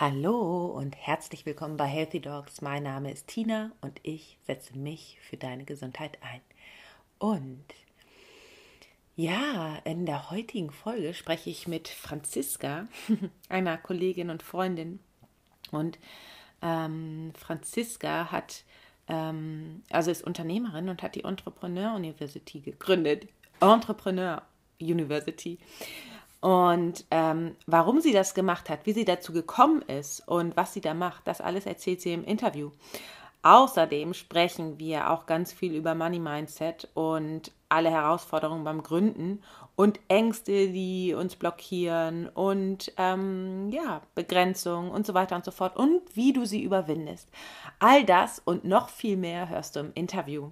Hallo und herzlich willkommen bei Healthy Dogs. Mein Name ist Tina und ich setze mich für deine Gesundheit ein. Und ja, in der heutigen Folge spreche ich mit Franziska, einer Kollegin und Freundin. Und ähm, Franziska hat, ähm, also ist Unternehmerin und hat die Entrepreneur University gegründet. Entrepreneur University. Und ähm, warum sie das gemacht hat, wie sie dazu gekommen ist und was sie da macht, das alles erzählt sie im Interview. Außerdem sprechen wir auch ganz viel über Money Mindset und alle Herausforderungen beim Gründen und Ängste, die uns blockieren und ähm, ja, Begrenzungen und so weiter und so fort und wie du sie überwindest. All das und noch viel mehr hörst du im Interview.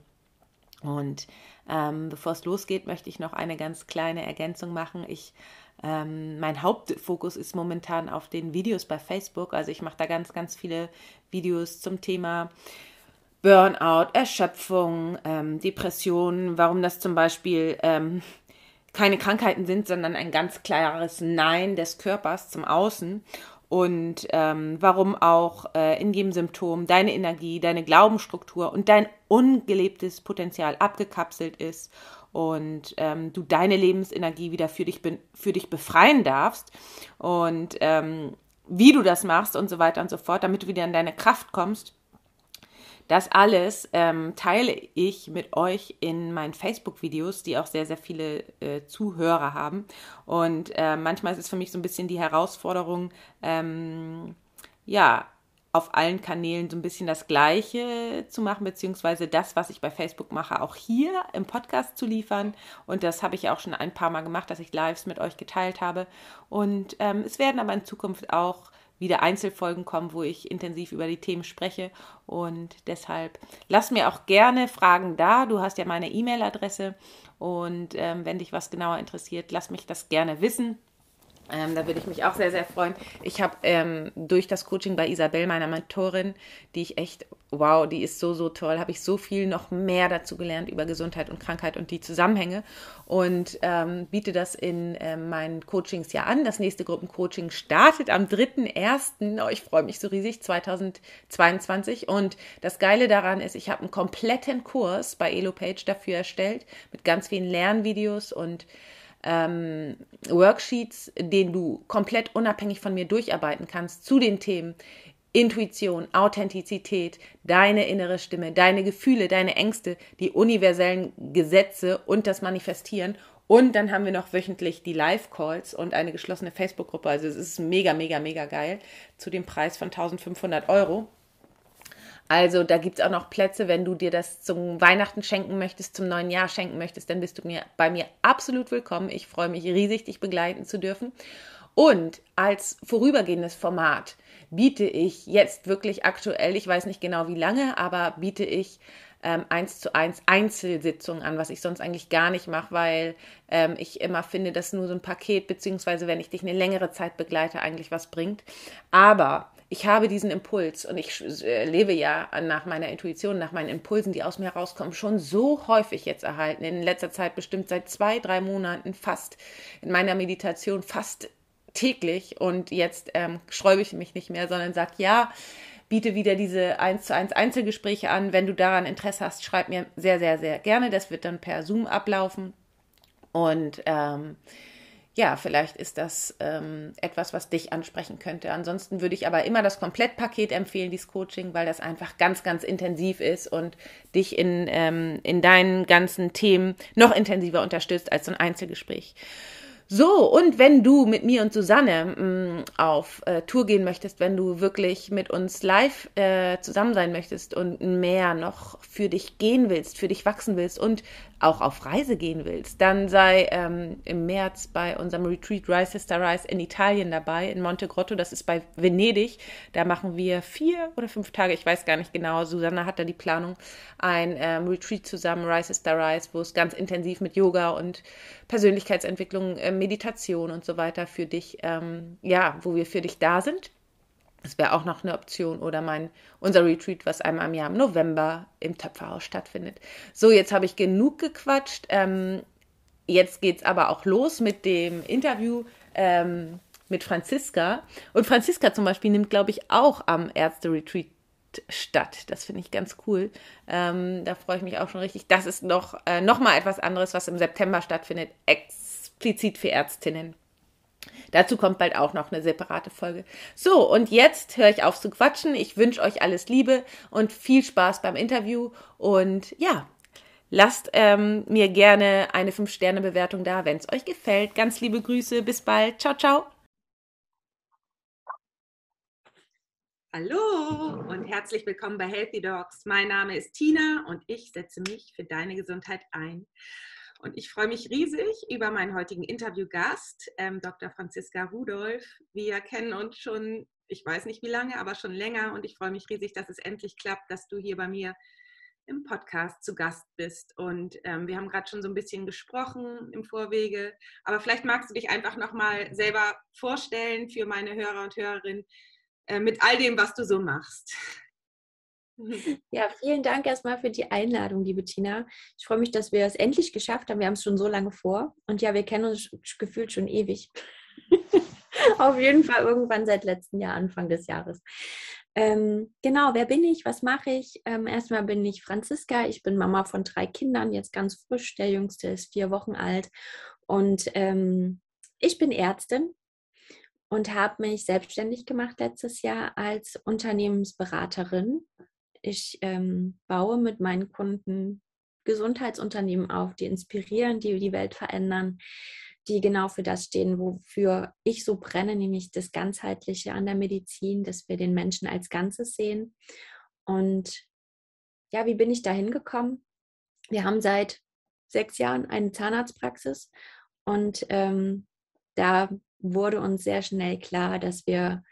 Und ähm, bevor es losgeht, möchte ich noch eine ganz kleine Ergänzung machen. Ich ähm, mein Hauptfokus ist momentan auf den Videos bei Facebook. Also ich mache da ganz, ganz viele Videos zum Thema Burnout, Erschöpfung, ähm, Depressionen, warum das zum Beispiel ähm, keine Krankheiten sind, sondern ein ganz klares Nein des Körpers zum Außen und ähm, warum auch äh, in jedem Symptom deine Energie, deine Glaubensstruktur und dein ungelebtes Potenzial abgekapselt ist und ähm, du deine Lebensenergie wieder für dich, für dich befreien darfst und ähm, wie du das machst und so weiter und so fort, damit du wieder in deine Kraft kommst. Das alles ähm, teile ich mit euch in meinen Facebook-Videos, die auch sehr, sehr viele äh, Zuhörer haben. Und äh, manchmal ist es für mich so ein bisschen die Herausforderung, ähm, ja, auf allen Kanälen so ein bisschen das Gleiche zu machen, beziehungsweise das, was ich bei Facebook mache, auch hier im Podcast zu liefern. Und das habe ich auch schon ein paar Mal gemacht, dass ich Lives mit euch geteilt habe. Und ähm, es werden aber in Zukunft auch wieder Einzelfolgen kommen, wo ich intensiv über die Themen spreche. Und deshalb lass mir auch gerne Fragen da. Du hast ja meine E-Mail-Adresse. Und ähm, wenn dich was genauer interessiert, lass mich das gerne wissen. Ähm, da würde ich mich auch sehr, sehr freuen. Ich habe ähm, durch das Coaching bei Isabel, meiner Mentorin, die ich echt, wow, die ist so, so toll, habe ich so viel noch mehr dazu gelernt über Gesundheit und Krankheit und die Zusammenhänge und ähm, biete das in ähm, meinen Coachings ja an. Das nächste Gruppencoaching startet am 3.1. Oh, ich freue mich so riesig, 2022. Und das Geile daran ist, ich habe einen kompletten Kurs bei EloPage dafür erstellt mit ganz vielen Lernvideos und ähm, Worksheets, den du komplett unabhängig von mir durcharbeiten kannst zu den Themen Intuition, Authentizität, deine innere Stimme, deine Gefühle, deine Ängste, die universellen Gesetze und das Manifestieren. Und dann haben wir noch wöchentlich die Live-Calls und eine geschlossene Facebook-Gruppe. Also es ist mega, mega, mega geil zu dem Preis von 1500 Euro. Also da gibt es auch noch Plätze, wenn du dir das zum Weihnachten schenken möchtest, zum neuen Jahr schenken möchtest, dann bist du mir bei mir absolut willkommen. Ich freue mich riesig, dich begleiten zu dürfen. Und als vorübergehendes Format biete ich jetzt wirklich aktuell, ich weiß nicht genau wie lange, aber biete ich ähm, eins zu eins Einzelsitzungen an, was ich sonst eigentlich gar nicht mache, weil ähm, ich immer finde, dass nur so ein Paket, beziehungsweise wenn ich dich eine längere Zeit begleite, eigentlich was bringt. Aber ich habe diesen Impuls und ich äh, lebe ja nach meiner Intuition, nach meinen Impulsen, die aus mir rauskommen, schon so häufig jetzt erhalten. In letzter Zeit bestimmt seit zwei, drei Monaten fast in meiner Meditation fast täglich und jetzt ähm, sträube ich mich nicht mehr, sondern sage ja, biete wieder diese 1 zu 1 Einzelgespräche an. Wenn du daran Interesse hast, schreib mir sehr, sehr, sehr gerne. Das wird dann per Zoom ablaufen. Und ähm, ja, vielleicht ist das ähm, etwas, was dich ansprechen könnte. Ansonsten würde ich aber immer das Komplettpaket empfehlen, dieses Coaching, weil das einfach ganz, ganz intensiv ist und dich in, ähm, in deinen ganzen Themen noch intensiver unterstützt als so ein Einzelgespräch. So, und wenn du mit mir und Susanne mh, mm, auf äh, Tour gehen möchtest, wenn du wirklich mit uns live äh, zusammen sein möchtest und mehr noch für dich gehen willst, für dich wachsen willst und auch auf Reise gehen willst, dann sei ähm, im März bei unserem Retreat Rise Sister Rise in Italien dabei, in Monte Grotto, das ist bei Venedig. Da machen wir vier oder fünf Tage, ich weiß gar nicht genau, Susanne hat da die Planung, ein ähm, Retreat zusammen, Rise Sister Rise, wo es ganz intensiv mit Yoga und Persönlichkeitsentwicklung, äh, Meditation und so weiter für dich, ähm, ja, wo wir für dich da sind. Das wäre auch noch eine Option. Oder mein, unser Retreat, was einmal im Jahr im November im Töpferhaus stattfindet. So, jetzt habe ich genug gequatscht. Ähm, jetzt geht es aber auch los mit dem Interview. Ähm, mit Franziska. Und Franziska zum Beispiel nimmt, glaube ich, auch am Ärzte-Retreat statt. Das finde ich ganz cool. Ähm, da freue ich mich auch schon richtig. Das ist noch, äh, noch mal etwas anderes, was im September stattfindet, explizit für Ärztinnen. Dazu kommt bald auch noch eine separate Folge. So, und jetzt höre ich auf zu quatschen. Ich wünsche euch alles Liebe und viel Spaß beim Interview. Und ja, lasst ähm, mir gerne eine 5-Sterne-Bewertung da, wenn es euch gefällt. Ganz liebe Grüße. Bis bald. Ciao, ciao. Hallo und herzlich willkommen bei Healthy Dogs. Mein Name ist Tina und ich setze mich für deine Gesundheit ein. Und ich freue mich riesig über meinen heutigen Interviewgast, ähm, Dr. Franziska Rudolph. Wir kennen uns schon, ich weiß nicht wie lange, aber schon länger. Und ich freue mich riesig, dass es endlich klappt, dass du hier bei mir im Podcast zu Gast bist. Und ähm, wir haben gerade schon so ein bisschen gesprochen im Vorwege. Aber vielleicht magst du dich einfach nochmal selber vorstellen für meine Hörer und Hörerinnen äh, mit all dem, was du so machst. Ja, vielen Dank erstmal für die Einladung, liebe Tina. Ich freue mich, dass wir es endlich geschafft haben. Wir haben es schon so lange vor. Und ja, wir kennen uns gefühlt schon ewig. Auf jeden Fall irgendwann seit letztem Jahr, Anfang des Jahres. Ähm, genau, wer bin ich? Was mache ich? Ähm, erstmal bin ich Franziska. Ich bin Mama von drei Kindern, jetzt ganz frisch. Der jüngste ist vier Wochen alt. Und ähm, ich bin Ärztin und habe mich selbstständig gemacht letztes Jahr als Unternehmensberaterin. Ich ähm, baue mit meinen Kunden Gesundheitsunternehmen auf, die inspirieren, die die Welt verändern, die genau für das stehen, wofür ich so brenne, nämlich das Ganzheitliche an der Medizin, dass wir den Menschen als Ganzes sehen. Und ja, wie bin ich da hingekommen? Wir haben seit sechs Jahren eine Zahnarztpraxis und ähm, da wurde uns sehr schnell klar, dass wir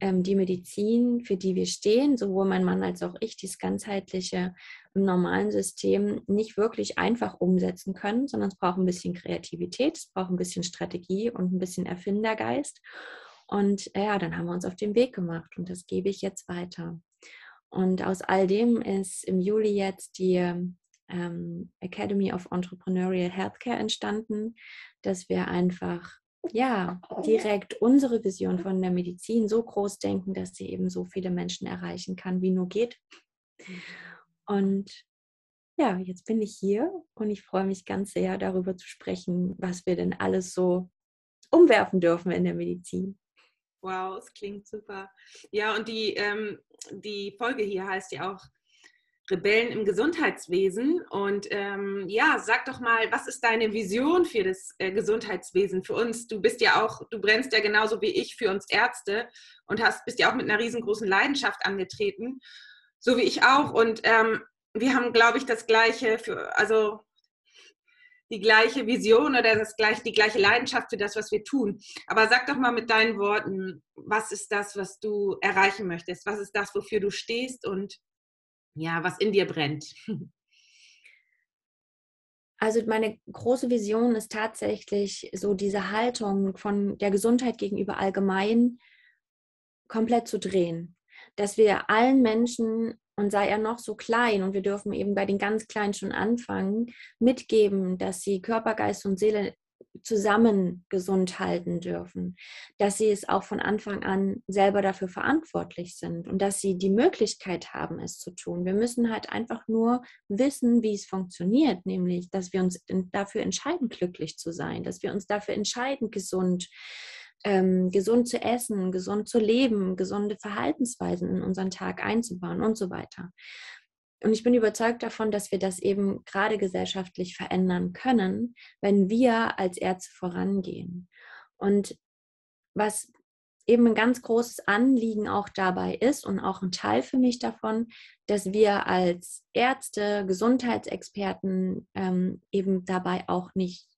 ähm, die Medizin, für die wir stehen, sowohl mein Mann als auch ich, dieses ganzheitliche im normalen System nicht wirklich einfach umsetzen können, sondern es braucht ein bisschen Kreativität, es braucht ein bisschen Strategie und ein bisschen Erfindergeist. Und ja, dann haben wir uns auf den Weg gemacht und das gebe ich jetzt weiter. Und aus all dem ist im Juli jetzt die ähm, Academy of Entrepreneurial Healthcare entstanden, dass wir einfach ja, direkt unsere Vision von der Medizin so groß denken, dass sie eben so viele Menschen erreichen kann, wie nur geht. Und ja, jetzt bin ich hier und ich freue mich ganz sehr darüber zu sprechen, was wir denn alles so umwerfen dürfen in der Medizin. Wow, es klingt super. Ja, und die, ähm, die Folge hier heißt ja auch Rebellen im Gesundheitswesen. Und ähm, ja, sag doch mal, was ist deine Vision für das äh, Gesundheitswesen für uns? Du bist ja auch, du brennst ja genauso wie ich für uns Ärzte und hast, bist ja auch mit einer riesengroßen Leidenschaft angetreten, so wie ich auch. Und ähm, wir haben, glaube ich, das gleiche für, also die gleiche Vision oder das gleiche, die gleiche Leidenschaft für das, was wir tun. Aber sag doch mal mit deinen Worten, was ist das, was du erreichen möchtest? Was ist das, wofür du stehst und ja, was in dir brennt? Also meine große Vision ist tatsächlich so diese Haltung von der Gesundheit gegenüber allgemein komplett zu drehen. Dass wir allen Menschen, und sei er noch so klein, und wir dürfen eben bei den ganz Kleinen schon anfangen, mitgeben, dass sie Körper, Geist und Seele zusammen gesund halten dürfen, dass sie es auch von Anfang an selber dafür verantwortlich sind und dass sie die Möglichkeit haben, es zu tun. Wir müssen halt einfach nur wissen, wie es funktioniert, nämlich, dass wir uns dafür entscheiden, glücklich zu sein, dass wir uns dafür entscheiden, gesund ähm, gesund zu essen, gesund zu leben, gesunde Verhaltensweisen in unseren Tag einzubauen und so weiter. Und ich bin überzeugt davon, dass wir das eben gerade gesellschaftlich verändern können, wenn wir als Ärzte vorangehen. Und was eben ein ganz großes Anliegen auch dabei ist und auch ein Teil für mich davon, dass wir als Ärzte, Gesundheitsexperten ähm, eben dabei auch nicht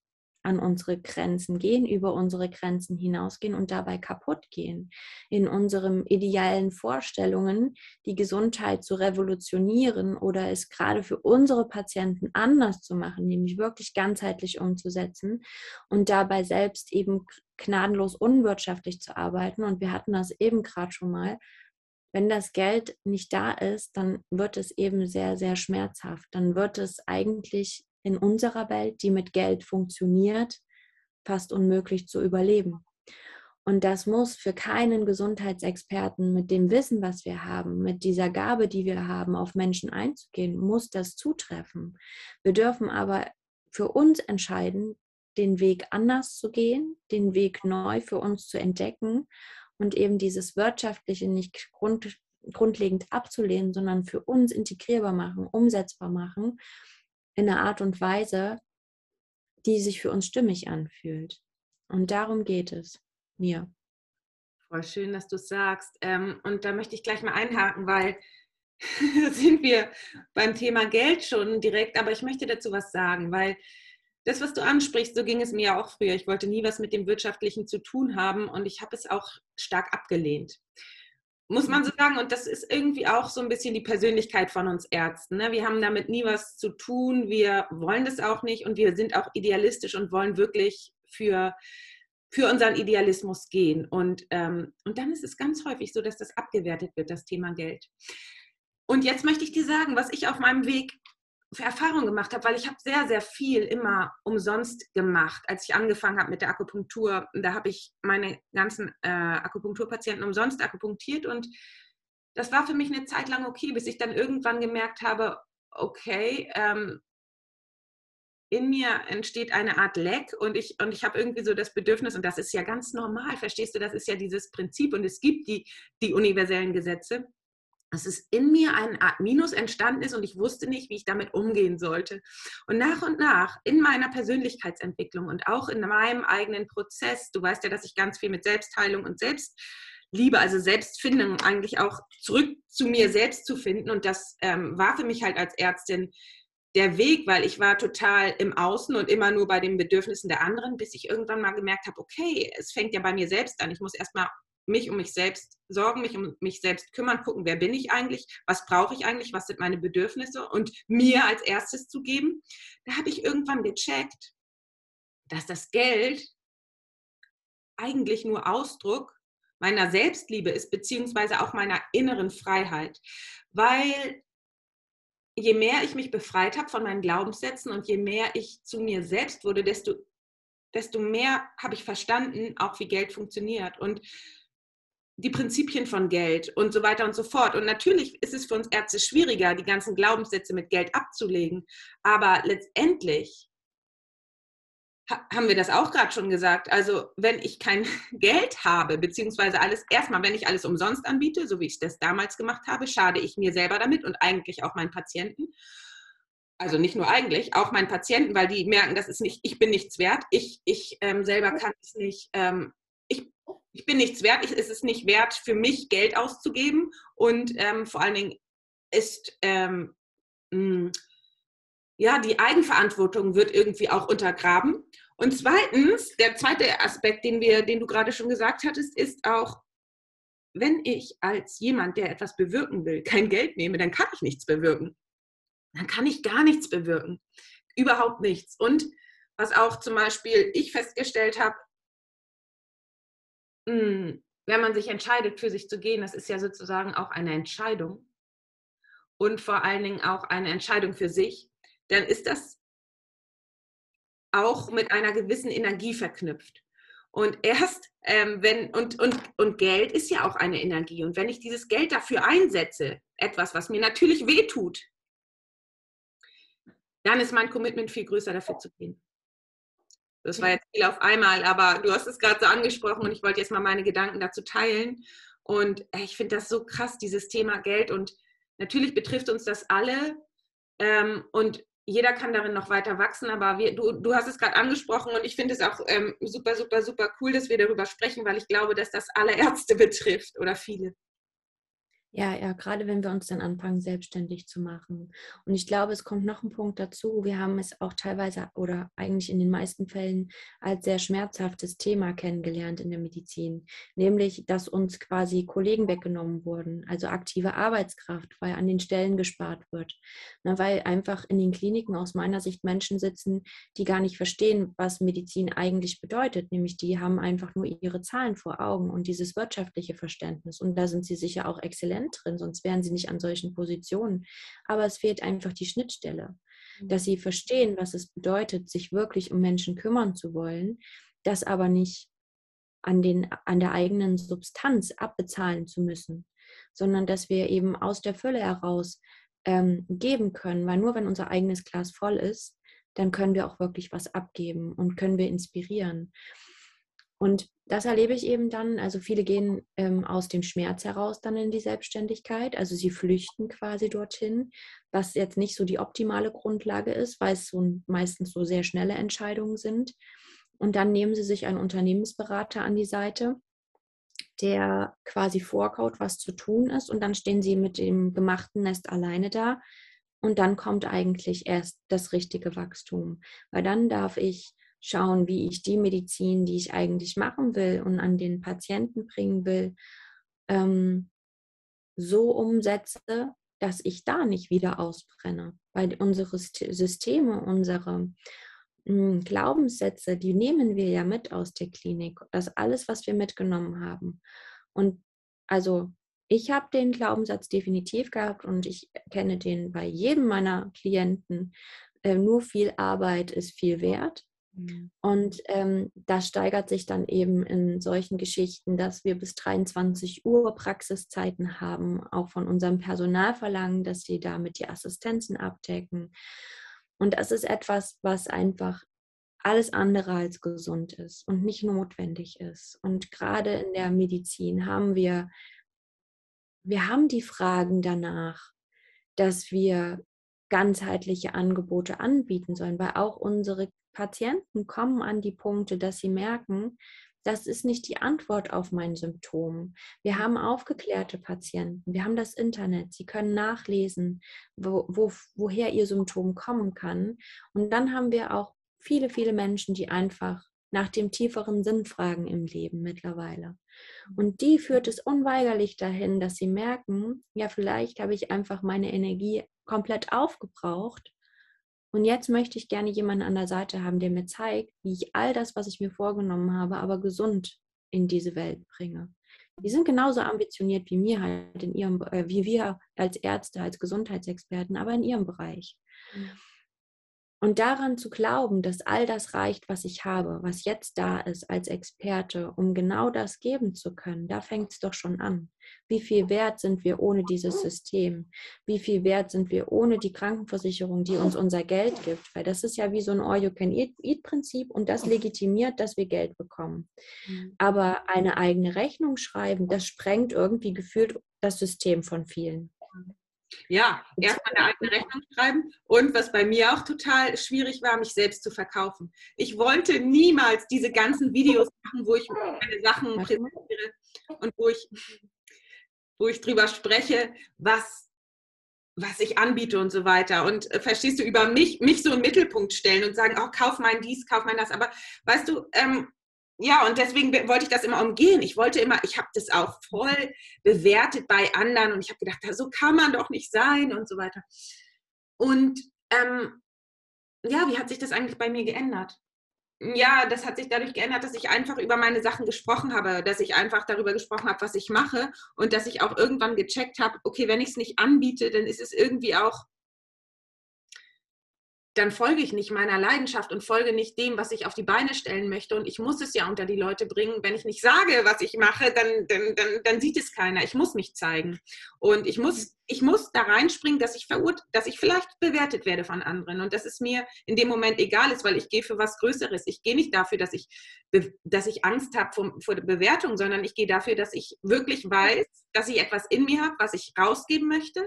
an unsere Grenzen gehen, über unsere Grenzen hinausgehen und dabei kaputt gehen. In unseren idealen Vorstellungen, die Gesundheit zu revolutionieren oder es gerade für unsere Patienten anders zu machen, nämlich wirklich ganzheitlich umzusetzen und dabei selbst eben gnadenlos unwirtschaftlich zu arbeiten. Und wir hatten das eben gerade schon mal. Wenn das Geld nicht da ist, dann wird es eben sehr, sehr schmerzhaft. Dann wird es eigentlich in unserer Welt, die mit Geld funktioniert, fast unmöglich zu überleben. Und das muss für keinen Gesundheitsexperten mit dem Wissen, was wir haben, mit dieser Gabe, die wir haben, auf Menschen einzugehen, muss das zutreffen. Wir dürfen aber für uns entscheiden, den Weg anders zu gehen, den Weg neu für uns zu entdecken und eben dieses Wirtschaftliche nicht grund, grundlegend abzulehnen, sondern für uns integrierbar machen, umsetzbar machen in einer Art und Weise, die sich für uns stimmig anfühlt. Und darum geht es mir. Voll schön, dass du es sagst. Ähm, und da möchte ich gleich mal einhaken, weil sind wir beim Thema Geld schon direkt, aber ich möchte dazu was sagen, weil das, was du ansprichst, so ging es mir ja auch früher. Ich wollte nie was mit dem Wirtschaftlichen zu tun haben und ich habe es auch stark abgelehnt. Muss man so sagen, und das ist irgendwie auch so ein bisschen die Persönlichkeit von uns Ärzten. Ne? Wir haben damit nie was zu tun, wir wollen das auch nicht und wir sind auch idealistisch und wollen wirklich für für unseren Idealismus gehen. Und, ähm, und dann ist es ganz häufig so, dass das abgewertet wird, das Thema Geld. Und jetzt möchte ich dir sagen, was ich auf meinem Weg für Erfahrungen gemacht habe, weil ich habe sehr, sehr viel immer umsonst gemacht. Als ich angefangen habe mit der Akupunktur, da habe ich meine ganzen äh, Akupunkturpatienten umsonst akupunktiert und das war für mich eine Zeit lang okay, bis ich dann irgendwann gemerkt habe, okay, ähm, in mir entsteht eine Art Leck und ich, und ich habe irgendwie so das Bedürfnis, und das ist ja ganz normal, verstehst du, das ist ja dieses Prinzip und es gibt die, die universellen Gesetze, dass es in mir eine Art Minus entstanden ist und ich wusste nicht, wie ich damit umgehen sollte. Und nach und nach in meiner Persönlichkeitsentwicklung und auch in meinem eigenen Prozess, du weißt ja, dass ich ganz viel mit Selbstheilung und Selbstliebe, also Selbstfindung eigentlich auch zurück zu mir selbst zu finden. Und das ähm, war für mich halt als Ärztin der Weg, weil ich war total im Außen und immer nur bei den Bedürfnissen der anderen, bis ich irgendwann mal gemerkt habe, okay, es fängt ja bei mir selbst an. Ich muss erstmal mich um mich selbst sorgen, mich um mich selbst kümmern, gucken, wer bin ich eigentlich, was brauche ich eigentlich, was sind meine Bedürfnisse und mir als erstes zu geben. Da habe ich irgendwann gecheckt, dass das Geld eigentlich nur Ausdruck meiner Selbstliebe ist, beziehungsweise auch meiner inneren Freiheit. Weil je mehr ich mich befreit habe von meinen Glaubenssätzen und je mehr ich zu mir selbst wurde, desto, desto mehr habe ich verstanden, auch wie Geld funktioniert und die Prinzipien von Geld und so weiter und so fort. Und natürlich ist es für uns Ärzte schwieriger, die ganzen Glaubenssätze mit Geld abzulegen. Aber letztendlich haben wir das auch gerade schon gesagt. Also wenn ich kein Geld habe, beziehungsweise alles, erstmal, wenn ich alles umsonst anbiete, so wie ich das damals gemacht habe, schade ich mir selber damit und eigentlich auch meinen Patienten. Also nicht nur eigentlich, auch meinen Patienten, weil die merken, das ist nicht, ich bin nichts wert. Ich, ich ähm, selber kann es nicht, ähm, ich, ich bin nichts wert. Ich, es ist nicht wert, für mich Geld auszugeben. Und ähm, vor allen Dingen ist ähm, mh, ja, die Eigenverantwortung wird irgendwie auch untergraben. Und zweitens, der zweite Aspekt, den, wir, den du gerade schon gesagt hattest, ist auch, wenn ich als jemand, der etwas bewirken will, kein Geld nehme, dann kann ich nichts bewirken. Dann kann ich gar nichts bewirken. Überhaupt nichts. Und was auch zum Beispiel ich festgestellt habe, hm, wenn man sich entscheidet, für sich zu gehen, das ist ja sozusagen auch eine Entscheidung. Und vor allen Dingen auch eine Entscheidung für sich dann ist das auch mit einer gewissen Energie verknüpft. Und erst, ähm, wenn, und, und, und Geld ist ja auch eine Energie. Und wenn ich dieses Geld dafür einsetze, etwas, was mir natürlich wehtut, dann ist mein Commitment viel größer, dafür zu gehen. Das war jetzt viel auf einmal, aber du hast es gerade so angesprochen und ich wollte jetzt mal meine Gedanken dazu teilen. Und ich finde das so krass, dieses Thema Geld. Und natürlich betrifft uns das alle. Ähm, und jeder kann darin noch weiter wachsen, aber wir, du, du hast es gerade angesprochen und ich finde es auch ähm, super, super, super cool, dass wir darüber sprechen, weil ich glaube, dass das alle Ärzte betrifft oder viele. Ja, ja, gerade wenn wir uns dann anfangen, selbstständig zu machen. Und ich glaube, es kommt noch ein Punkt dazu. Wir haben es auch teilweise oder eigentlich in den meisten Fällen als sehr schmerzhaftes Thema kennengelernt in der Medizin, nämlich, dass uns quasi Kollegen weggenommen wurden, also aktive Arbeitskraft, weil an den Stellen gespart wird. Na, weil einfach in den Kliniken aus meiner Sicht Menschen sitzen, die gar nicht verstehen, was Medizin eigentlich bedeutet, nämlich die haben einfach nur ihre Zahlen vor Augen und dieses wirtschaftliche Verständnis. Und da sind sie sicher auch exzellent Talent drin, sonst wären sie nicht an solchen Positionen. Aber es fehlt einfach die Schnittstelle, dass sie verstehen, was es bedeutet, sich wirklich um Menschen kümmern zu wollen, das aber nicht an, den, an der eigenen Substanz abbezahlen zu müssen, sondern dass wir eben aus der Fülle heraus ähm, geben können, weil nur wenn unser eigenes Glas voll ist, dann können wir auch wirklich was abgeben und können wir inspirieren. Und das erlebe ich eben dann. Also viele gehen ähm, aus dem Schmerz heraus dann in die Selbstständigkeit. Also sie flüchten quasi dorthin, was jetzt nicht so die optimale Grundlage ist, weil es so meistens so sehr schnelle Entscheidungen sind. Und dann nehmen sie sich einen Unternehmensberater an die Seite, der quasi vorkaut, was zu tun ist. Und dann stehen sie mit dem gemachten Nest alleine da. Und dann kommt eigentlich erst das richtige Wachstum. Weil dann darf ich schauen, wie ich die Medizin, die ich eigentlich machen will und an den Patienten bringen will, ähm, so umsetze, dass ich da nicht wieder ausbrenne. Weil unsere Systeme, unsere hm, Glaubenssätze, die nehmen wir ja mit aus der Klinik. Das alles, was wir mitgenommen haben. Und also ich habe den Glaubenssatz definitiv gehabt und ich kenne den bei jedem meiner Klienten. Äh, nur viel Arbeit ist viel wert. Mhm. Und ähm, das steigert sich dann eben in solchen Geschichten, dass wir bis 23 Uhr Praxiszeiten haben, auch von unserem Personal verlangen, dass sie damit die Assistenzen abdecken. Und das ist etwas, was einfach alles andere als gesund ist und nicht notwendig ist. Und gerade in der Medizin haben wir, wir haben die Fragen danach, dass wir ganzheitliche Angebote anbieten sollen, weil auch unsere Patienten kommen an die Punkte, dass sie merken, das ist nicht die Antwort auf mein Symptom. Wir haben aufgeklärte Patienten, wir haben das Internet, sie können nachlesen, wo, wo, woher ihr Symptom kommen kann. Und dann haben wir auch viele, viele Menschen, die einfach nach dem tieferen Sinn fragen im Leben mittlerweile. Und die führt es unweigerlich dahin, dass sie merken, ja, vielleicht habe ich einfach meine Energie komplett aufgebraucht und jetzt möchte ich gerne jemanden an der Seite haben, der mir zeigt, wie ich all das, was ich mir vorgenommen habe, aber gesund in diese Welt bringe. Die sind genauso ambitioniert wie mir halt in ihrem, äh, wie wir als Ärzte, als Gesundheitsexperten, aber in ihrem Bereich. Mhm. Und daran zu glauben, dass all das reicht, was ich habe, was jetzt da ist als Experte, um genau das geben zu können, da fängt es doch schon an. Wie viel wert sind wir ohne dieses System? Wie viel wert sind wir ohne die Krankenversicherung, die uns unser Geld gibt? Weil das ist ja wie so ein All-You-Can-Eat-Prinzip und das legitimiert, dass wir Geld bekommen. Mhm. Aber eine eigene Rechnung schreiben, das sprengt irgendwie gefühlt das System von vielen. Ja, erstmal eine eigene Rechnung schreiben und was bei mir auch total schwierig war, mich selbst zu verkaufen. Ich wollte niemals diese ganzen Videos machen, wo ich meine Sachen präsentiere und wo ich, wo ich drüber spreche, was, was ich anbiete und so weiter. Und äh, verstehst du, über mich, mich so im Mittelpunkt stellen und sagen, oh, kauf mein dies, kauf mein das. Aber weißt du, ähm, ja, und deswegen wollte ich das immer umgehen. Ich wollte immer, ich habe das auch voll bewertet bei anderen und ich habe gedacht, so kann man doch nicht sein und so weiter. Und ähm, ja, wie hat sich das eigentlich bei mir geändert? Ja, das hat sich dadurch geändert, dass ich einfach über meine Sachen gesprochen habe, dass ich einfach darüber gesprochen habe, was ich mache und dass ich auch irgendwann gecheckt habe, okay, wenn ich es nicht anbiete, dann ist es irgendwie auch dann folge ich nicht meiner Leidenschaft und folge nicht dem, was ich auf die Beine stellen möchte. Und ich muss es ja unter die Leute bringen. Wenn ich nicht sage, was ich mache, dann, dann, dann, dann sieht es keiner. Ich muss mich zeigen. Und ich muss, ich muss da reinspringen, dass ich verurt, dass ich vielleicht bewertet werde von anderen. Und dass es mir in dem Moment egal ist, weil ich gehe für was Größeres. Ich gehe nicht dafür, dass ich, dass ich Angst habe vor, vor der Bewertung, sondern ich gehe dafür, dass ich wirklich weiß, dass ich etwas in mir habe, was ich rausgeben möchte.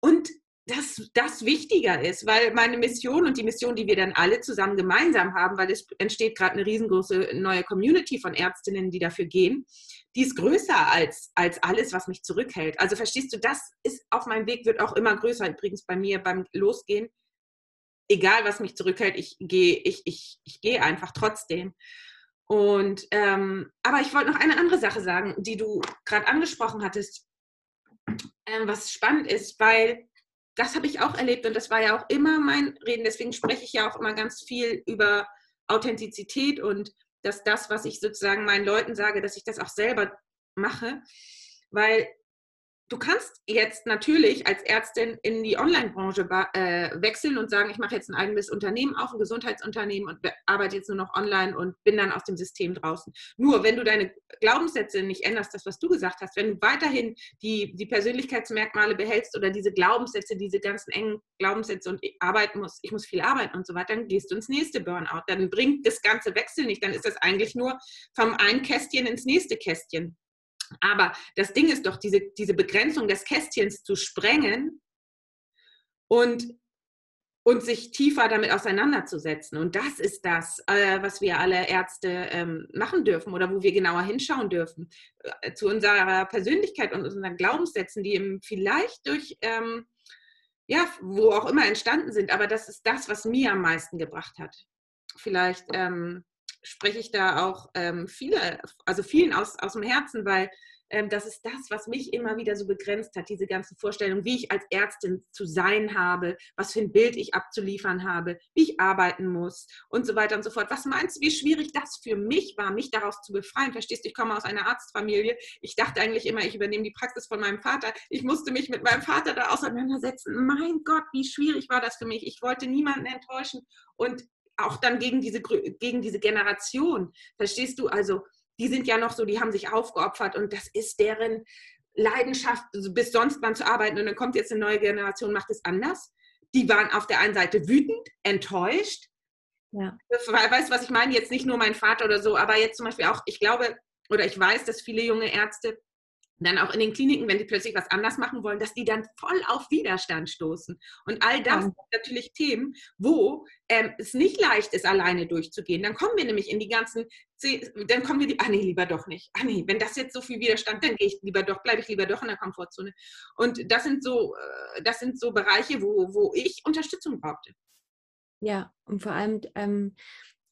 Und das, das wichtiger ist, weil meine Mission und die Mission, die wir dann alle zusammen gemeinsam haben, weil es entsteht gerade eine riesengroße neue Community von Ärztinnen, die dafür gehen, die ist größer als, als alles, was mich zurückhält. Also verstehst du, das ist auf meinem Weg, wird auch immer größer, übrigens bei mir beim Losgehen. Egal, was mich zurückhält, ich gehe ich, ich, ich geh einfach trotzdem. Und ähm, aber ich wollte noch eine andere Sache sagen, die du gerade angesprochen hattest, ähm, was spannend ist, weil das habe ich auch erlebt und das war ja auch immer mein Reden. Deswegen spreche ich ja auch immer ganz viel über Authentizität und dass das, was ich sozusagen meinen Leuten sage, dass ich das auch selber mache. Weil du kannst jetzt natürlich als Ärztin in die Online-Branche äh, wechseln und sagen, ich mache jetzt ein eigenes Unternehmen auf, ein Gesundheitsunternehmen und arbeite jetzt nur noch online und bin dann aus dem System draußen. Nur wenn du deine Glaubenssätze nicht änderst, das, was du gesagt hast, wenn du weiterhin die, die Persönlichkeitsmerkmale behältst oder diese Glaubenssätze, diese ganzen engen Glaubenssätze und arbeiten muss, ich muss viel arbeiten und so weiter, dann gehst du ins nächste Burnout. Dann bringt das ganze Wechsel nicht. Dann ist das eigentlich nur vom einen Kästchen ins nächste Kästchen. Aber das Ding ist doch, diese, diese Begrenzung des Kästchens zu sprengen und, und sich tiefer damit auseinanderzusetzen. Und das ist das, äh, was wir alle Ärzte ähm, machen dürfen oder wo wir genauer hinschauen dürfen. Äh, zu unserer Persönlichkeit und unseren Glaubenssätzen, die eben vielleicht durch, ähm, ja, wo auch immer entstanden sind. Aber das ist das, was mir am meisten gebracht hat. Vielleicht. Ähm, spreche ich da auch ähm, viele, also vielen aus, aus dem Herzen, weil ähm, das ist das, was mich immer wieder so begrenzt hat, diese ganzen Vorstellungen, wie ich als Ärztin zu sein habe, was für ein Bild ich abzuliefern habe, wie ich arbeiten muss und so weiter und so fort. Was meinst du, wie schwierig das für mich war, mich daraus zu befreien? Verstehst du, ich komme aus einer Arztfamilie. Ich dachte eigentlich immer, ich übernehme die Praxis von meinem Vater. Ich musste mich mit meinem Vater da auseinandersetzen. Mein Gott, wie schwierig war das für mich. Ich wollte niemanden enttäuschen und auch dann gegen diese, gegen diese Generation. Verstehst du? Also, die sind ja noch so, die haben sich aufgeopfert und das ist deren Leidenschaft, bis sonst wann zu arbeiten. Und dann kommt jetzt eine neue Generation, macht es anders. Die waren auf der einen Seite wütend, enttäuscht. Ja. Weißt du, was ich meine? Jetzt nicht nur mein Vater oder so, aber jetzt zum Beispiel auch, ich glaube, oder ich weiß, dass viele junge Ärzte dann auch in den Kliniken, wenn die plötzlich was anders machen wollen, dass die dann voll auf Widerstand stoßen. Und all das sind natürlich Themen, wo ähm, es nicht leicht ist, alleine durchzugehen. Dann kommen wir nämlich in die ganzen, dann kommen wir die, ah nee, lieber doch nicht. Ah nee, wenn das jetzt so viel Widerstand, dann gehe ich lieber doch, bleibe ich lieber doch in der Komfortzone. Und das sind so, äh, das sind so Bereiche, wo, wo ich Unterstützung brauchte. Ja, und vor allem ähm,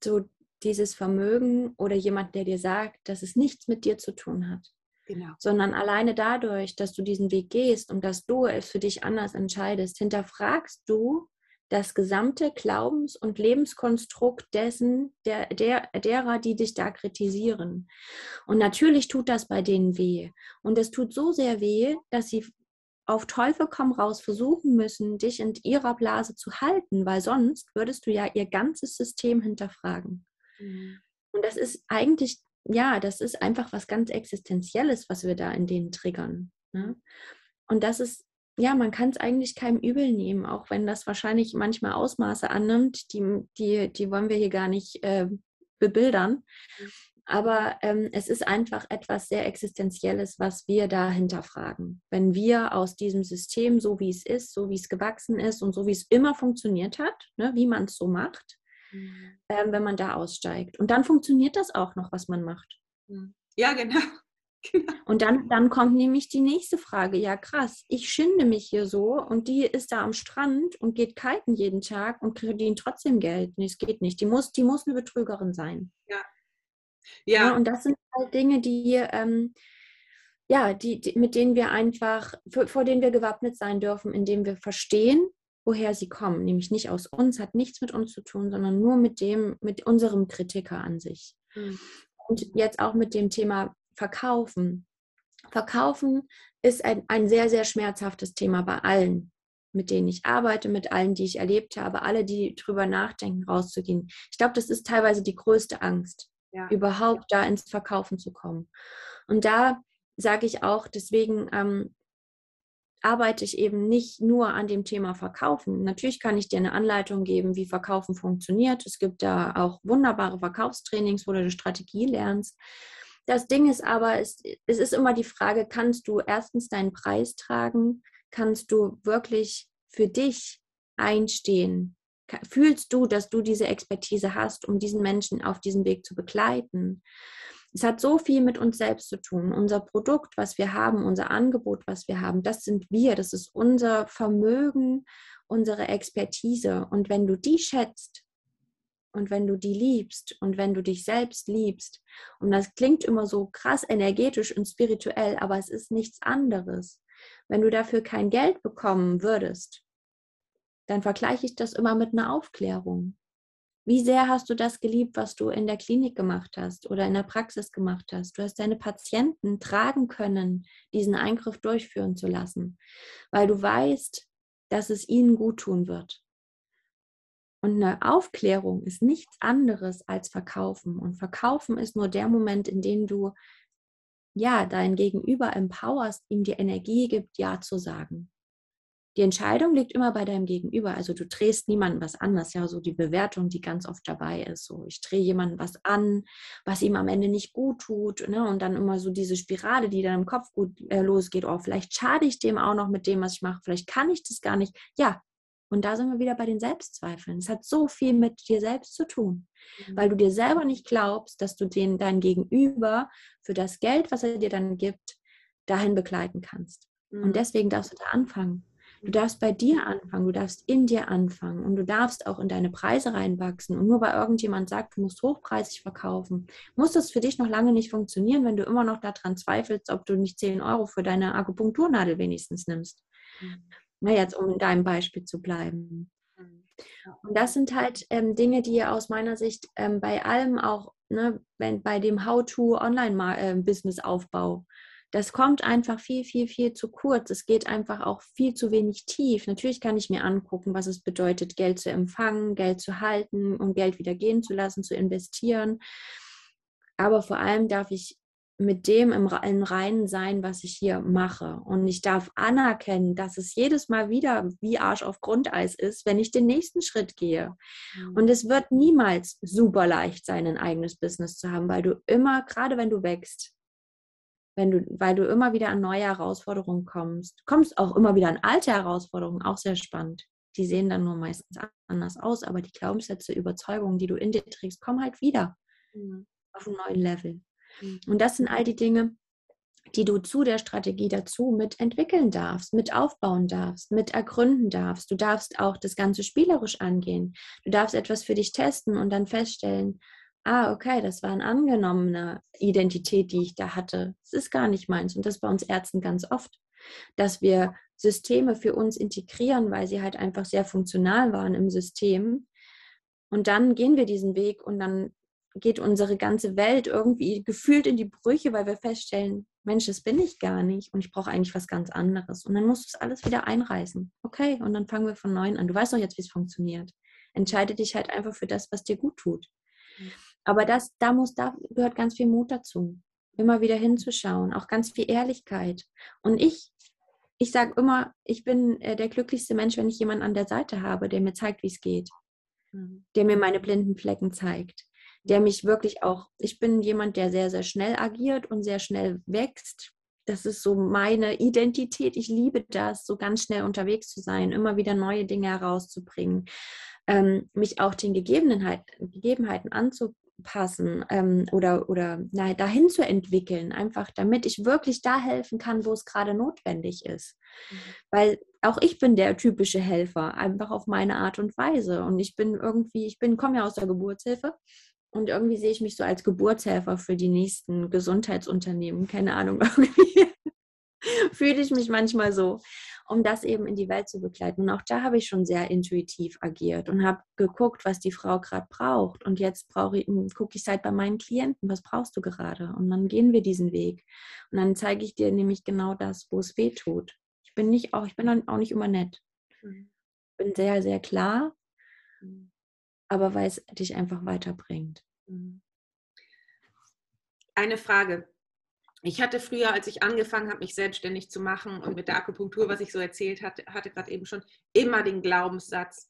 so dieses Vermögen oder jemand, der dir sagt, dass es nichts mit dir zu tun hat. Genau. Sondern alleine dadurch, dass du diesen Weg gehst und dass du es für dich anders entscheidest, hinterfragst du das gesamte Glaubens- und Lebenskonstrukt dessen, der, der, derer, die dich da kritisieren. Und natürlich tut das bei denen weh. Und es tut so sehr weh, dass sie auf Teufel komm raus versuchen müssen, dich in ihrer Blase zu halten, weil sonst würdest du ja ihr ganzes System hinterfragen. Mhm. Und das ist eigentlich ja, das ist einfach was ganz Existenzielles, was wir da in denen triggern. Ne? Und das ist, ja, man kann es eigentlich keinem übel nehmen, auch wenn das wahrscheinlich manchmal Ausmaße annimmt, die, die, die wollen wir hier gar nicht äh, bebildern. Mhm. Aber ähm, es ist einfach etwas sehr Existenzielles, was wir da hinterfragen. Wenn wir aus diesem System, so wie es ist, so wie es gewachsen ist und so wie es immer funktioniert hat, ne, wie man es so macht, mhm. ähm, wenn man da aussteigt. Und dann funktioniert das auch noch, was man macht. Mhm. Ja, genau. genau. Und dann, dann kommt nämlich die nächste Frage. Ja, krass, ich schinde mich hier so und die ist da am Strand und geht kiten jeden Tag und verdient trotzdem Geld. Nee, es geht nicht. Die muss, die muss eine Betrügerin sein. Ja. Ja. ja und das sind halt Dinge, die, ähm, ja, die, die, mit denen wir einfach, vor denen wir gewappnet sein dürfen, indem wir verstehen, woher sie kommen, nämlich nicht aus uns, hat nichts mit uns zu tun, sondern nur mit dem, mit unserem Kritiker an sich. Mhm. Und jetzt auch mit dem Thema Verkaufen. Verkaufen ist ein, ein sehr, sehr schmerzhaftes Thema bei allen, mit denen ich arbeite, mit allen, die ich erlebt habe, alle, die drüber nachdenken, rauszugehen. Ich glaube, das ist teilweise die größte Angst, ja. überhaupt da ins Verkaufen zu kommen. Und da sage ich auch, deswegen ähm, arbeite ich eben nicht nur an dem Thema Verkaufen. Natürlich kann ich dir eine Anleitung geben, wie Verkaufen funktioniert. Es gibt da auch wunderbare Verkaufstrainings, wo du Strategie lernst. Das Ding ist aber, es, es ist immer die Frage, kannst du erstens deinen Preis tragen? Kannst du wirklich für dich einstehen? Fühlst du, dass du diese Expertise hast, um diesen Menschen auf diesem Weg zu begleiten? Es hat so viel mit uns selbst zu tun. Unser Produkt, was wir haben, unser Angebot, was wir haben, das sind wir, das ist unser Vermögen, unsere Expertise. Und wenn du die schätzt und wenn du die liebst und wenn du dich selbst liebst, und das klingt immer so krass energetisch und spirituell, aber es ist nichts anderes. Wenn du dafür kein Geld bekommen würdest, dann vergleiche ich das immer mit einer Aufklärung. Wie sehr hast du das geliebt, was du in der Klinik gemacht hast oder in der Praxis gemacht hast? Du hast deine Patienten tragen können, diesen Eingriff durchführen zu lassen, weil du weißt, dass es ihnen gut tun wird. Und eine Aufklärung ist nichts anderes als Verkaufen. Und Verkaufen ist nur der Moment, in dem du ja dein Gegenüber empowerst, ihm die Energie gibt, Ja zu sagen. Die Entscheidung liegt immer bei deinem Gegenüber. Also du drehst niemandem was an. Das ist ja so die Bewertung, die ganz oft dabei ist. So, ich drehe jemandem was an, was ihm am Ende nicht gut tut. Ne? Und dann immer so diese Spirale, die dann im Kopf gut äh, losgeht. Oh, vielleicht schade ich dem auch noch mit dem, was ich mache. Vielleicht kann ich das gar nicht. Ja, und da sind wir wieder bei den Selbstzweifeln. Es hat so viel mit dir selbst zu tun, mhm. weil du dir selber nicht glaubst, dass du den dein Gegenüber für das Geld, was er dir dann gibt, dahin begleiten kannst. Mhm. Und deswegen darfst du da anfangen. Du darfst bei dir anfangen, du darfst in dir anfangen und du darfst auch in deine Preise reinwachsen. Und nur weil irgendjemand sagt, du musst hochpreisig verkaufen, muss das für dich noch lange nicht funktionieren, wenn du immer noch daran zweifelst, ob du nicht 10 Euro für deine Akupunkturnadel wenigstens nimmst. Mhm. Na, jetzt um in deinem Beispiel zu bleiben. Mhm. Und das sind halt ähm, Dinge, die aus meiner Sicht ähm, bei allem auch, ne, wenn, bei dem How-to-Online-Business-Aufbau, ähm, das kommt einfach viel, viel, viel zu kurz. Es geht einfach auch viel zu wenig tief. Natürlich kann ich mir angucken, was es bedeutet, Geld zu empfangen, Geld zu halten und Geld wieder gehen zu lassen, zu investieren. Aber vor allem darf ich mit dem im, im Reinen sein, was ich hier mache. Und ich darf anerkennen, dass es jedes Mal wieder wie Arsch auf Grundeis ist, wenn ich den nächsten Schritt gehe. Mhm. Und es wird niemals super leicht sein, ein eigenes Business zu haben, weil du immer, gerade wenn du wächst, wenn du, weil du immer wieder an neue Herausforderungen kommst. Kommst auch immer wieder an alte Herausforderungen, auch sehr spannend. Die sehen dann nur meistens anders aus, aber die Glaubenssätze, Überzeugungen, die du in dir trägst, kommen halt wieder mhm. auf einem neuen Level. Mhm. Und das sind all die Dinge, die du zu der Strategie dazu mit entwickeln darfst, mit aufbauen darfst, mit ergründen darfst. Du darfst auch das Ganze spielerisch angehen. Du darfst etwas für dich testen und dann feststellen, ah, okay, das war eine angenommene Identität, die ich da hatte. Das ist gar nicht meins. Und das bei uns Ärzten ganz oft, dass wir Systeme für uns integrieren, weil sie halt einfach sehr funktional waren im System. Und dann gehen wir diesen Weg und dann geht unsere ganze Welt irgendwie gefühlt in die Brüche, weil wir feststellen, Mensch, das bin ich gar nicht und ich brauche eigentlich was ganz anderes. Und dann musst du es alles wieder einreißen. Okay, und dann fangen wir von neuem an. Du weißt doch jetzt, wie es funktioniert. Entscheide dich halt einfach für das, was dir gut tut. Mhm. Aber das, da muss, da gehört ganz viel Mut dazu, immer wieder hinzuschauen, auch ganz viel Ehrlichkeit. Und ich, ich sage immer, ich bin äh, der glücklichste Mensch, wenn ich jemanden an der Seite habe, der mir zeigt, wie es geht, mhm. der mir meine blinden Flecken zeigt, der mich wirklich auch, ich bin jemand, der sehr, sehr schnell agiert und sehr schnell wächst. Das ist so meine Identität. Ich liebe das, so ganz schnell unterwegs zu sein, immer wieder neue Dinge herauszubringen, ähm, mich auch den Gegebenheiten, Gegebenheiten anzupassen ähm, oder, oder na, dahin zu entwickeln, einfach damit ich wirklich da helfen kann, wo es gerade notwendig ist. Mhm. Weil auch ich bin der typische Helfer, einfach auf meine Art und Weise. Und ich bin irgendwie, ich bin, komme ja aus der Geburtshilfe und irgendwie sehe ich mich so als Geburtshelfer für die nächsten Gesundheitsunternehmen. Keine Ahnung, irgendwie fühle ich mich manchmal so, um das eben in die Welt zu begleiten. Und auch da habe ich schon sehr intuitiv agiert und habe geguckt, was die Frau gerade braucht. Und jetzt brauche ich, gucke ich halt bei meinen Klienten, was brauchst du gerade? Und dann gehen wir diesen Weg. Und dann zeige ich dir nämlich genau das, wo es weh tut. Ich bin nicht auch, ich bin auch nicht immer nett. Mhm. Ich bin sehr, sehr klar. Mhm aber weil es dich einfach weiterbringt. Mhm. Eine Frage. Ich hatte früher, als ich angefangen habe, mich selbstständig zu machen und mit der Akupunktur, was ich so erzählt hatte, hatte gerade eben schon, immer den Glaubenssatz,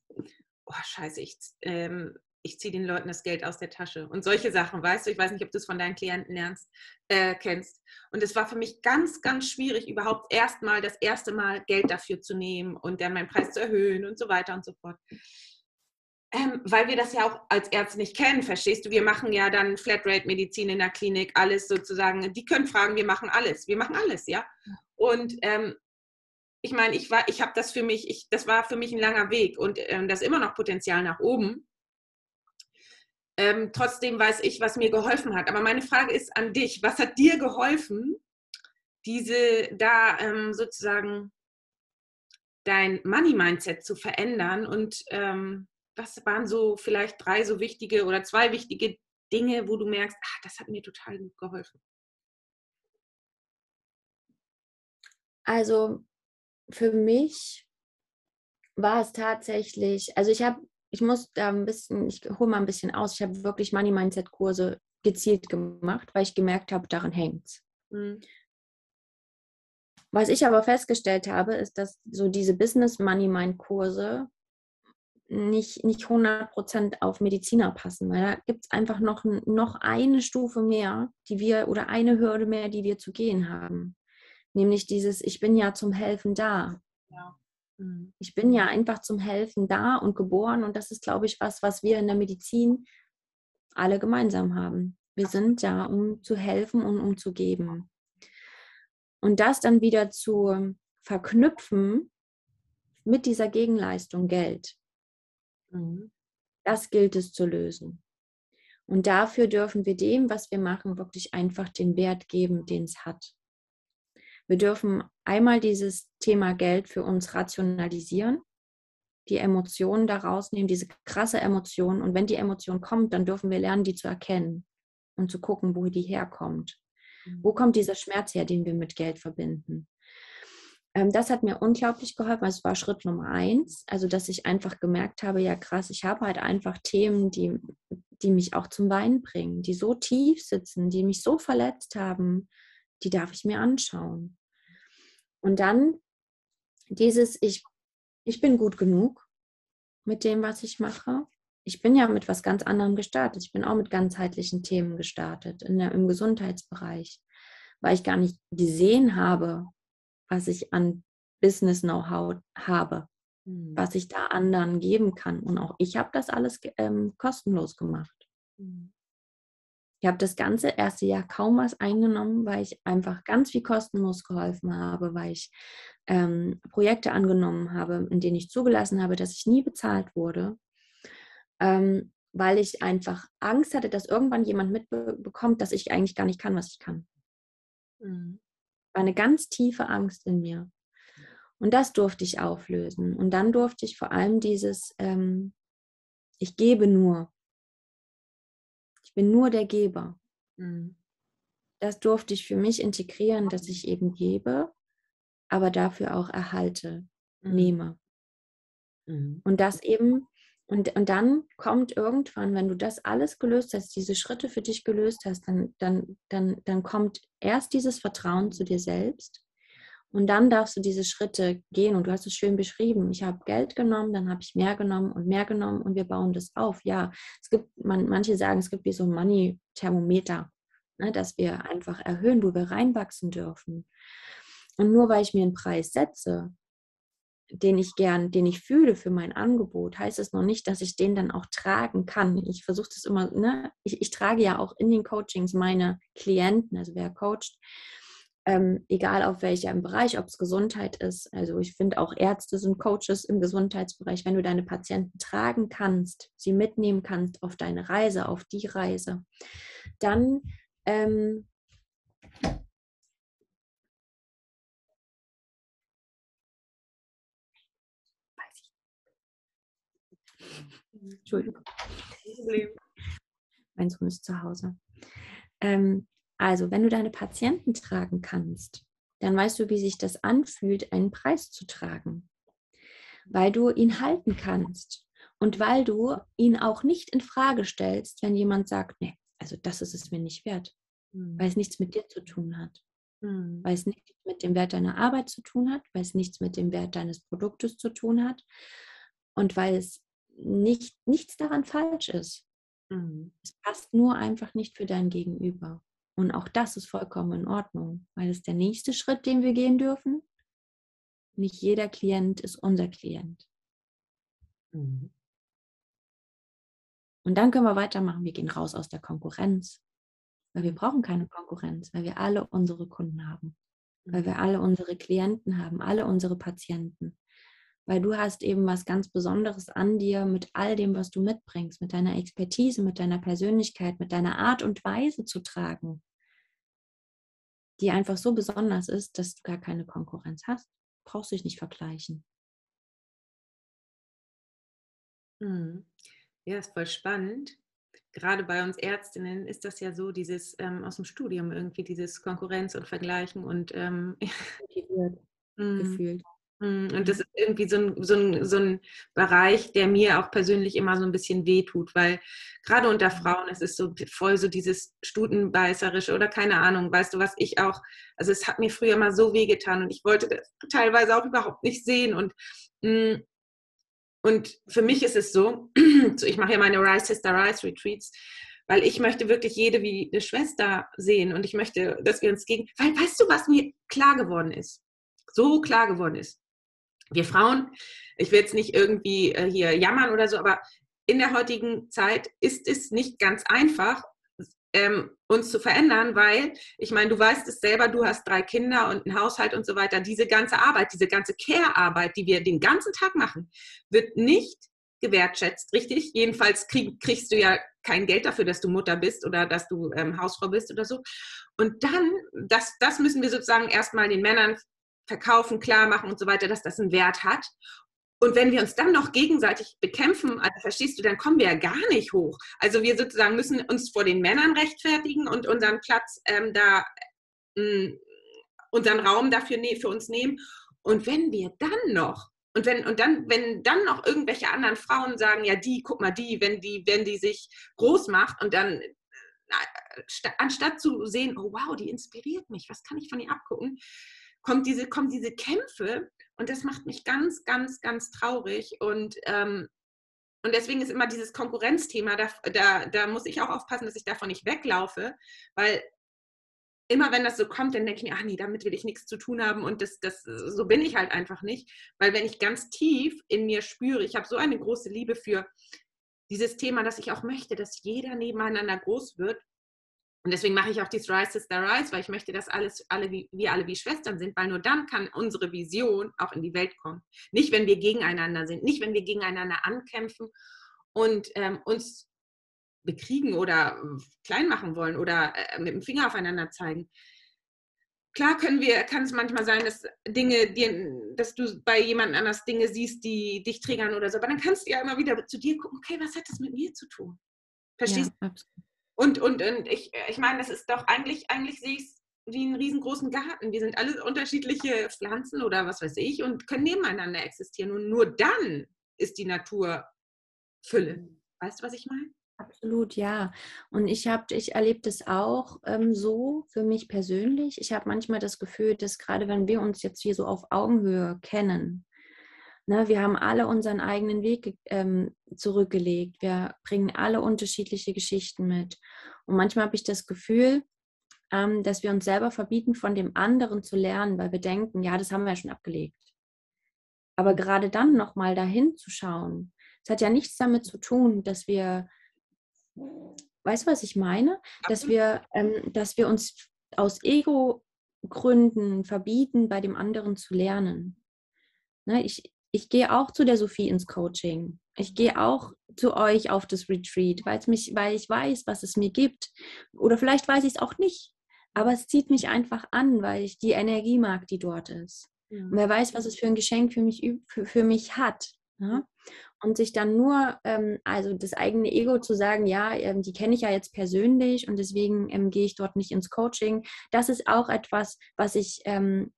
oh scheiße, ich, ähm, ich ziehe den Leuten das Geld aus der Tasche und solche Sachen, weißt du, ich weiß nicht, ob du es von deinen Klienten lernst, äh, kennst. Und es war für mich ganz, ganz schwierig, überhaupt erstmal das erste Mal Geld dafür zu nehmen und dann meinen Preis zu erhöhen und so weiter und so fort. Ähm, weil wir das ja auch als Ärzte nicht kennen, verstehst du? Wir machen ja dann Flatrate-Medizin in der Klinik, alles sozusagen. Die können fragen, wir machen alles. Wir machen alles, ja. Und ähm, ich meine, ich ich habe das für mich, ich, das war für mich ein langer Weg und ähm, das immer noch Potenzial nach oben. Ähm, trotzdem weiß ich, was mir geholfen hat. Aber meine Frage ist an dich: Was hat dir geholfen, diese da ähm, sozusagen dein Money-Mindset zu verändern und ähm, was waren so vielleicht drei so wichtige oder zwei wichtige Dinge, wo du merkst, ach, das hat mir total gut geholfen? Also für mich war es tatsächlich, also ich habe, ich muss da ein bisschen, ich hole mal ein bisschen aus, ich habe wirklich Money Mindset Kurse gezielt gemacht, weil ich gemerkt habe, daran hängt es. Mhm. Was ich aber festgestellt habe, ist, dass so diese Business Money Mind Kurse nicht, nicht 100% auf Mediziner passen, weil da gibt es einfach noch, noch eine Stufe mehr, die wir oder eine Hürde mehr, die wir zu gehen haben. Nämlich dieses, ich bin ja zum Helfen da. Ja. Mhm. Ich bin ja einfach zum Helfen da und geboren und das ist, glaube ich, was, was wir in der Medizin alle gemeinsam haben. Wir sind da, um zu helfen und um zu geben. Und das dann wieder zu verknüpfen mit dieser Gegenleistung Geld. Mhm. Das gilt es zu lösen. Und dafür dürfen wir dem, was wir machen, wirklich einfach den Wert geben, den es hat. Wir dürfen einmal dieses Thema Geld für uns rationalisieren, die Emotionen daraus nehmen, diese krasse Emotion. Und wenn die Emotion kommt, dann dürfen wir lernen, die zu erkennen und zu gucken, wo die herkommt. Wo mhm. kommt dieser Schmerz her, den wir mit Geld verbinden? Ähm, das hat mir unglaublich geholfen. Es war Schritt Nummer eins. Also, dass ich einfach gemerkt habe, ja krass, ich habe halt einfach Themen, die, die mich auch zum Weinen bringen, die so tief sitzen, die mich so verletzt haben, die darf ich mir anschauen. Und dann dieses, ich, ich bin gut genug mit dem, was ich mache. Ich bin ja mit was ganz anderem gestartet. Ich bin auch mit ganzheitlichen Themen gestartet in der, im Gesundheitsbereich, weil ich gar nicht gesehen habe, was ich an Business-Know-how habe, mhm. was ich da anderen geben kann. Und auch ich habe das alles ähm, kostenlos gemacht. Mhm. Ich habe das ganze erste Jahr kaum was eingenommen, weil ich einfach ganz viel kostenlos geholfen habe, weil ich ähm, Projekte angenommen habe, in denen ich zugelassen habe, dass ich nie bezahlt wurde, ähm, weil ich einfach Angst hatte, dass irgendwann jemand mitbekommt, dass ich eigentlich gar nicht kann, was ich kann. Mhm war eine ganz tiefe Angst in mir. Und das durfte ich auflösen. Und dann durfte ich vor allem dieses, ähm, ich gebe nur. Ich bin nur der Geber. Mhm. Das durfte ich für mich integrieren, dass ich eben gebe, aber dafür auch erhalte, mhm. nehme. Mhm. Und das eben und, und dann kommt irgendwann, wenn du das alles gelöst hast, diese Schritte für dich gelöst hast, dann, dann, dann, dann kommt erst dieses Vertrauen zu dir selbst. Und dann darfst du diese Schritte gehen und du hast es schön beschrieben. Ich habe Geld genommen, dann habe ich mehr genommen und mehr genommen und wir bauen das auf. Ja, es gibt, man, manche sagen, es gibt wie so ein Money-Thermometer, ne, dass wir einfach erhöhen, wo wir reinwachsen dürfen. Und nur weil ich mir einen Preis setze, den ich gern, den ich fühle für mein Angebot, heißt es noch nicht, dass ich den dann auch tragen kann. Ich versuche das immer, ne? Ich, ich, trage ja auch in den Coachings meine Klienten, also wer coacht, ähm, egal auf welchem Bereich, ob es Gesundheit ist. Also ich finde auch Ärzte sind Coaches im Gesundheitsbereich. Wenn du deine Patienten tragen kannst, sie mitnehmen kannst auf deine Reise, auf die Reise, dann ähm, Entschuldigung. Mein Sohn ist zu Hause. Ähm, also, wenn du deine Patienten tragen kannst, dann weißt du, wie sich das anfühlt, einen Preis zu tragen. Weil du ihn halten kannst und weil du ihn auch nicht in Frage stellst, wenn jemand sagt, nee, also das ist es mir nicht wert, mhm. weil es nichts mit dir zu tun hat. Mhm. Weil es nichts mit dem Wert deiner Arbeit zu tun hat, weil es nichts mit dem Wert deines Produktes zu tun hat und weil es nicht, nichts daran falsch ist. Mhm. Es passt nur einfach nicht für dein Gegenüber. Und auch das ist vollkommen in Ordnung, weil es der nächste Schritt, den wir gehen dürfen. Nicht jeder Klient ist unser Klient. Mhm. Und dann können wir weitermachen. Wir gehen raus aus der Konkurrenz, weil wir brauchen keine Konkurrenz, weil wir alle unsere Kunden haben, weil wir mhm. alle unsere Klienten haben, alle unsere Patienten weil du hast eben was ganz Besonderes an dir mit all dem, was du mitbringst, mit deiner Expertise, mit deiner Persönlichkeit, mit deiner Art und Weise zu tragen, die einfach so besonders ist, dass du gar keine Konkurrenz hast. Brauchst dich nicht vergleichen. Mhm. Ja, ist voll spannend. Gerade bei uns Ärztinnen ist das ja so, dieses ähm, aus dem Studium irgendwie, dieses Konkurrenz und Vergleichen und ähm, mhm. gefühlt. Mhm. Und das ist irgendwie so ein, so, ein, so ein Bereich, der mir auch persönlich immer so ein bisschen wehtut, weil gerade unter Frauen, es ist so voll so dieses Stutenbeißerische oder keine Ahnung, weißt du, was ich auch, also es hat mir früher mal so wehgetan und ich wollte das teilweise auch überhaupt nicht sehen und mm, und für mich ist es so, ich mache ja meine Rise Sister Rise Retreats, weil ich möchte wirklich jede wie eine Schwester sehen und ich möchte, dass wir uns gegen, weil weißt du, was mir klar geworden ist? So klar geworden ist. Wir Frauen, ich will jetzt nicht irgendwie äh, hier jammern oder so, aber in der heutigen Zeit ist es nicht ganz einfach, ähm, uns zu verändern, weil ich meine, du weißt es selber, du hast drei Kinder und einen Haushalt und so weiter. Diese ganze Arbeit, diese ganze Care-Arbeit, die wir den ganzen Tag machen, wird nicht gewertschätzt, richtig? Jedenfalls krieg, kriegst du ja kein Geld dafür, dass du Mutter bist oder dass du ähm, Hausfrau bist oder so. Und dann, das, das müssen wir sozusagen erstmal den Männern verkaufen, klar machen und so weiter, dass das einen Wert hat. Und wenn wir uns dann noch gegenseitig bekämpfen, also verstehst du, dann kommen wir ja gar nicht hoch. Also wir sozusagen müssen uns vor den Männern rechtfertigen und unseren Platz ähm, da, äh, unseren Raum dafür ne für uns nehmen. Und wenn wir dann noch und wenn, und dann, wenn dann noch irgendwelche anderen Frauen sagen, ja, die, guck mal, die, wenn die, wenn die sich groß macht und dann anstatt zu sehen, oh wow, die inspiriert mich, was kann ich von ihr abgucken, kommt diese, kommen diese Kämpfe und das macht mich ganz, ganz, ganz traurig. Und, ähm, und deswegen ist immer dieses Konkurrenzthema, da, da, da muss ich auch aufpassen, dass ich davon nicht weglaufe, weil immer wenn das so kommt, dann denke ich mir, ach nee, damit will ich nichts zu tun haben und das, das, so bin ich halt einfach nicht, weil wenn ich ganz tief in mir spüre, ich habe so eine große Liebe für dieses Thema, dass ich auch möchte, dass jeder nebeneinander groß wird und deswegen mache ich auch dieses Rise Sister Rise, weil ich möchte, dass alles, alle wie, wir alle wie Schwestern sind, weil nur dann kann unsere Vision auch in die Welt kommen. Nicht, wenn wir gegeneinander sind, nicht, wenn wir gegeneinander ankämpfen und ähm, uns bekriegen oder äh, klein machen wollen oder äh, mit dem Finger aufeinander zeigen. Klar können wir, kann es manchmal sein, dass Dinge, die, dass du bei jemand anders Dinge siehst, die dich triggern oder so, aber dann kannst du ja immer wieder zu dir gucken, okay, was hat das mit mir zu tun? Verstehst du? Ja, und, und, und ich, ich meine, das ist doch eigentlich, eigentlich sehe ich es wie einen riesengroßen Garten. Wir sind alle unterschiedliche Pflanzen oder was weiß ich und können nebeneinander existieren. Und nur dann ist die Natur Fülle. Weißt du, was ich meine? Absolut, ja. Und ich habe, ich erlebe das auch ähm, so für mich persönlich. Ich habe manchmal das Gefühl, dass gerade wenn wir uns jetzt hier so auf Augenhöhe kennen, Ne, wir haben alle unseren eigenen Weg ähm, zurückgelegt. Wir bringen alle unterschiedliche Geschichten mit. Und manchmal habe ich das Gefühl, ähm, dass wir uns selber verbieten, von dem anderen zu lernen, weil wir denken, ja, das haben wir ja schon abgelegt. Aber gerade dann nochmal dahin zu schauen, es hat ja nichts damit zu tun, dass wir, weißt du, was ich meine? Dass wir, ähm, dass wir uns aus Ego-Gründen verbieten, bei dem anderen zu lernen. Ne, ich, ich gehe auch zu der Sophie ins Coaching. Ich gehe auch zu euch auf das Retreat, weil, mich, weil ich weiß, was es mir gibt. Oder vielleicht weiß ich es auch nicht. Aber es zieht mich einfach an, weil ich die Energie mag, die dort ist. Ja. Und wer weiß, was es für ein Geschenk für mich, für, für mich hat. Ja? Ne? Und sich dann nur, ähm, also das eigene Ego zu sagen, ja, ähm, die kenne ich ja jetzt persönlich und deswegen ähm, gehe ich dort nicht ins Coaching, das ist auch etwas, was ich ähm,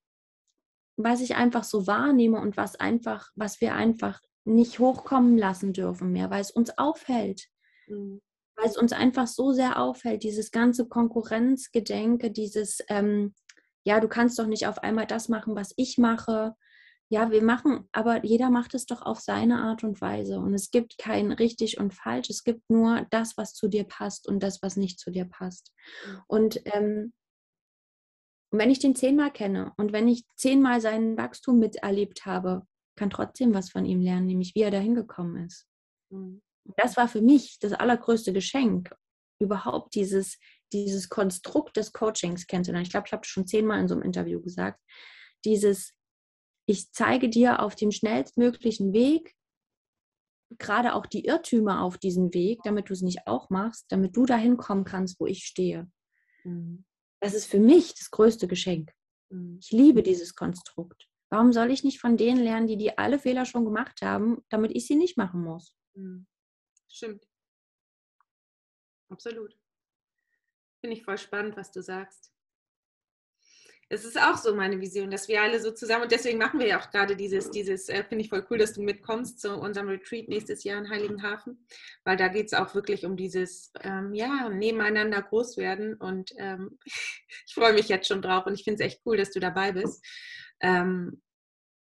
was ich einfach so wahrnehme und was einfach, was wir einfach nicht hochkommen lassen dürfen mehr, weil es uns aufhält. Mhm. Weil es uns einfach so sehr aufhält, dieses ganze Konkurrenzgedenke, dieses, ähm, ja, du kannst doch nicht auf einmal das machen, was ich mache. Ja, wir machen, aber jeder macht es doch auf seine Art und Weise. Und es gibt kein richtig und falsch. Es gibt nur das, was zu dir passt und das, was nicht zu dir passt. Mhm. Und ähm, und wenn ich den zehnmal kenne und wenn ich zehnmal sein Wachstum miterlebt habe, kann trotzdem was von ihm lernen, nämlich wie er dahin gekommen ist. Mhm. Das war für mich das allergrößte Geschenk, überhaupt dieses, dieses Konstrukt des Coachings kennenzulernen. Ich glaube, ich habe das schon zehnmal in so einem Interview gesagt. Dieses, ich zeige dir auf dem schnellstmöglichen Weg, gerade auch die Irrtümer auf diesem Weg, damit du es nicht auch machst, damit du dahin kommen kannst, wo ich stehe. Mhm. Das ist für mich das größte Geschenk. Mhm. Ich liebe dieses Konstrukt. Warum soll ich nicht von denen lernen, die die alle Fehler schon gemacht haben, damit ich sie nicht machen muss? Mhm. Stimmt. Absolut. Finde ich voll spannend, was du sagst. Es ist auch so meine Vision, dass wir alle so zusammen, und deswegen machen wir ja auch gerade dieses, dieses, äh, finde ich voll cool, dass du mitkommst zu unserem Retreat nächstes Jahr in Heiligenhafen, weil da geht es auch wirklich um dieses, ähm, ja, nebeneinander groß werden und ähm, ich freue mich jetzt schon drauf und ich finde es echt cool, dass du dabei bist. Ähm,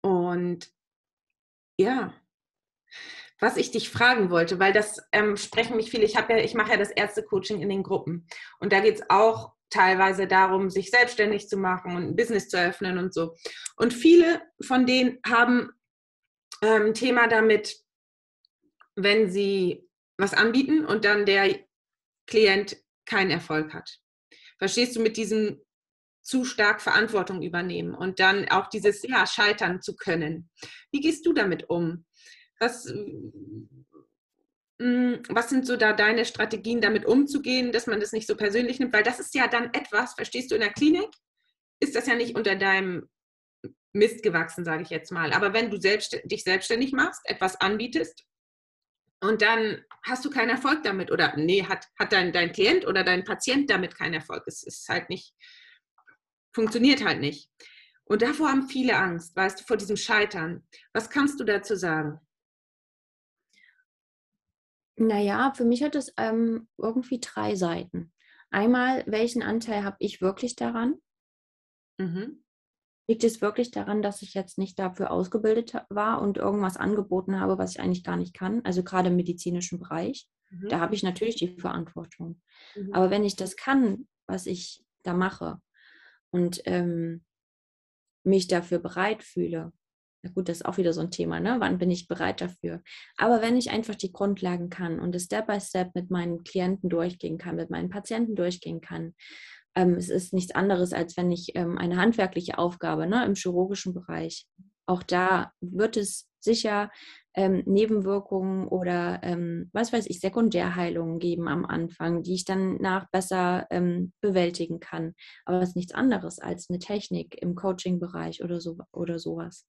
und ja, was ich dich fragen wollte, weil das ähm, sprechen mich viele, ich habe ja, ich mache ja das erste Coaching in den Gruppen und da geht es auch teilweise darum, sich selbstständig zu machen und ein Business zu eröffnen und so. Und viele von denen haben ein ähm, Thema damit, wenn sie was anbieten und dann der Klient keinen Erfolg hat. Verstehst du mit diesem zu stark Verantwortung übernehmen und dann auch dieses ja scheitern zu können. Wie gehst du damit um? Was, was sind so da deine Strategien, damit umzugehen, dass man das nicht so persönlich nimmt? Weil das ist ja dann etwas, verstehst du, in der Klinik ist das ja nicht unter deinem Mist gewachsen, sage ich jetzt mal. Aber wenn du selbst, dich selbstständig machst, etwas anbietest und dann hast du keinen Erfolg damit oder nee, hat, hat dein, dein Klient oder dein Patient damit keinen Erfolg. Es ist halt nicht, funktioniert halt nicht. Und davor haben viele Angst, weißt du, vor diesem Scheitern. Was kannst du dazu sagen? Naja, für mich hat es ähm, irgendwie drei Seiten. Einmal, welchen Anteil habe ich wirklich daran? Mhm. Liegt es wirklich daran, dass ich jetzt nicht dafür ausgebildet war und irgendwas angeboten habe, was ich eigentlich gar nicht kann? Also gerade im medizinischen Bereich. Mhm. Da habe ich natürlich die Verantwortung. Mhm. Aber wenn ich das kann, was ich da mache und ähm, mich dafür bereit fühle, na gut, das ist auch wieder so ein Thema, ne? Wann bin ich bereit dafür? Aber wenn ich einfach die Grundlagen kann und es Step by Step mit meinen Klienten durchgehen kann, mit meinen Patienten durchgehen kann, ähm, es ist nichts anderes, als wenn ich ähm, eine handwerkliche Aufgabe ne, im chirurgischen Bereich, auch da wird es sicher ähm, Nebenwirkungen oder ähm, was weiß ich, Sekundärheilungen geben am Anfang, die ich dann nach besser ähm, bewältigen kann. Aber es ist nichts anderes als eine Technik im Coaching-Bereich oder, so, oder sowas.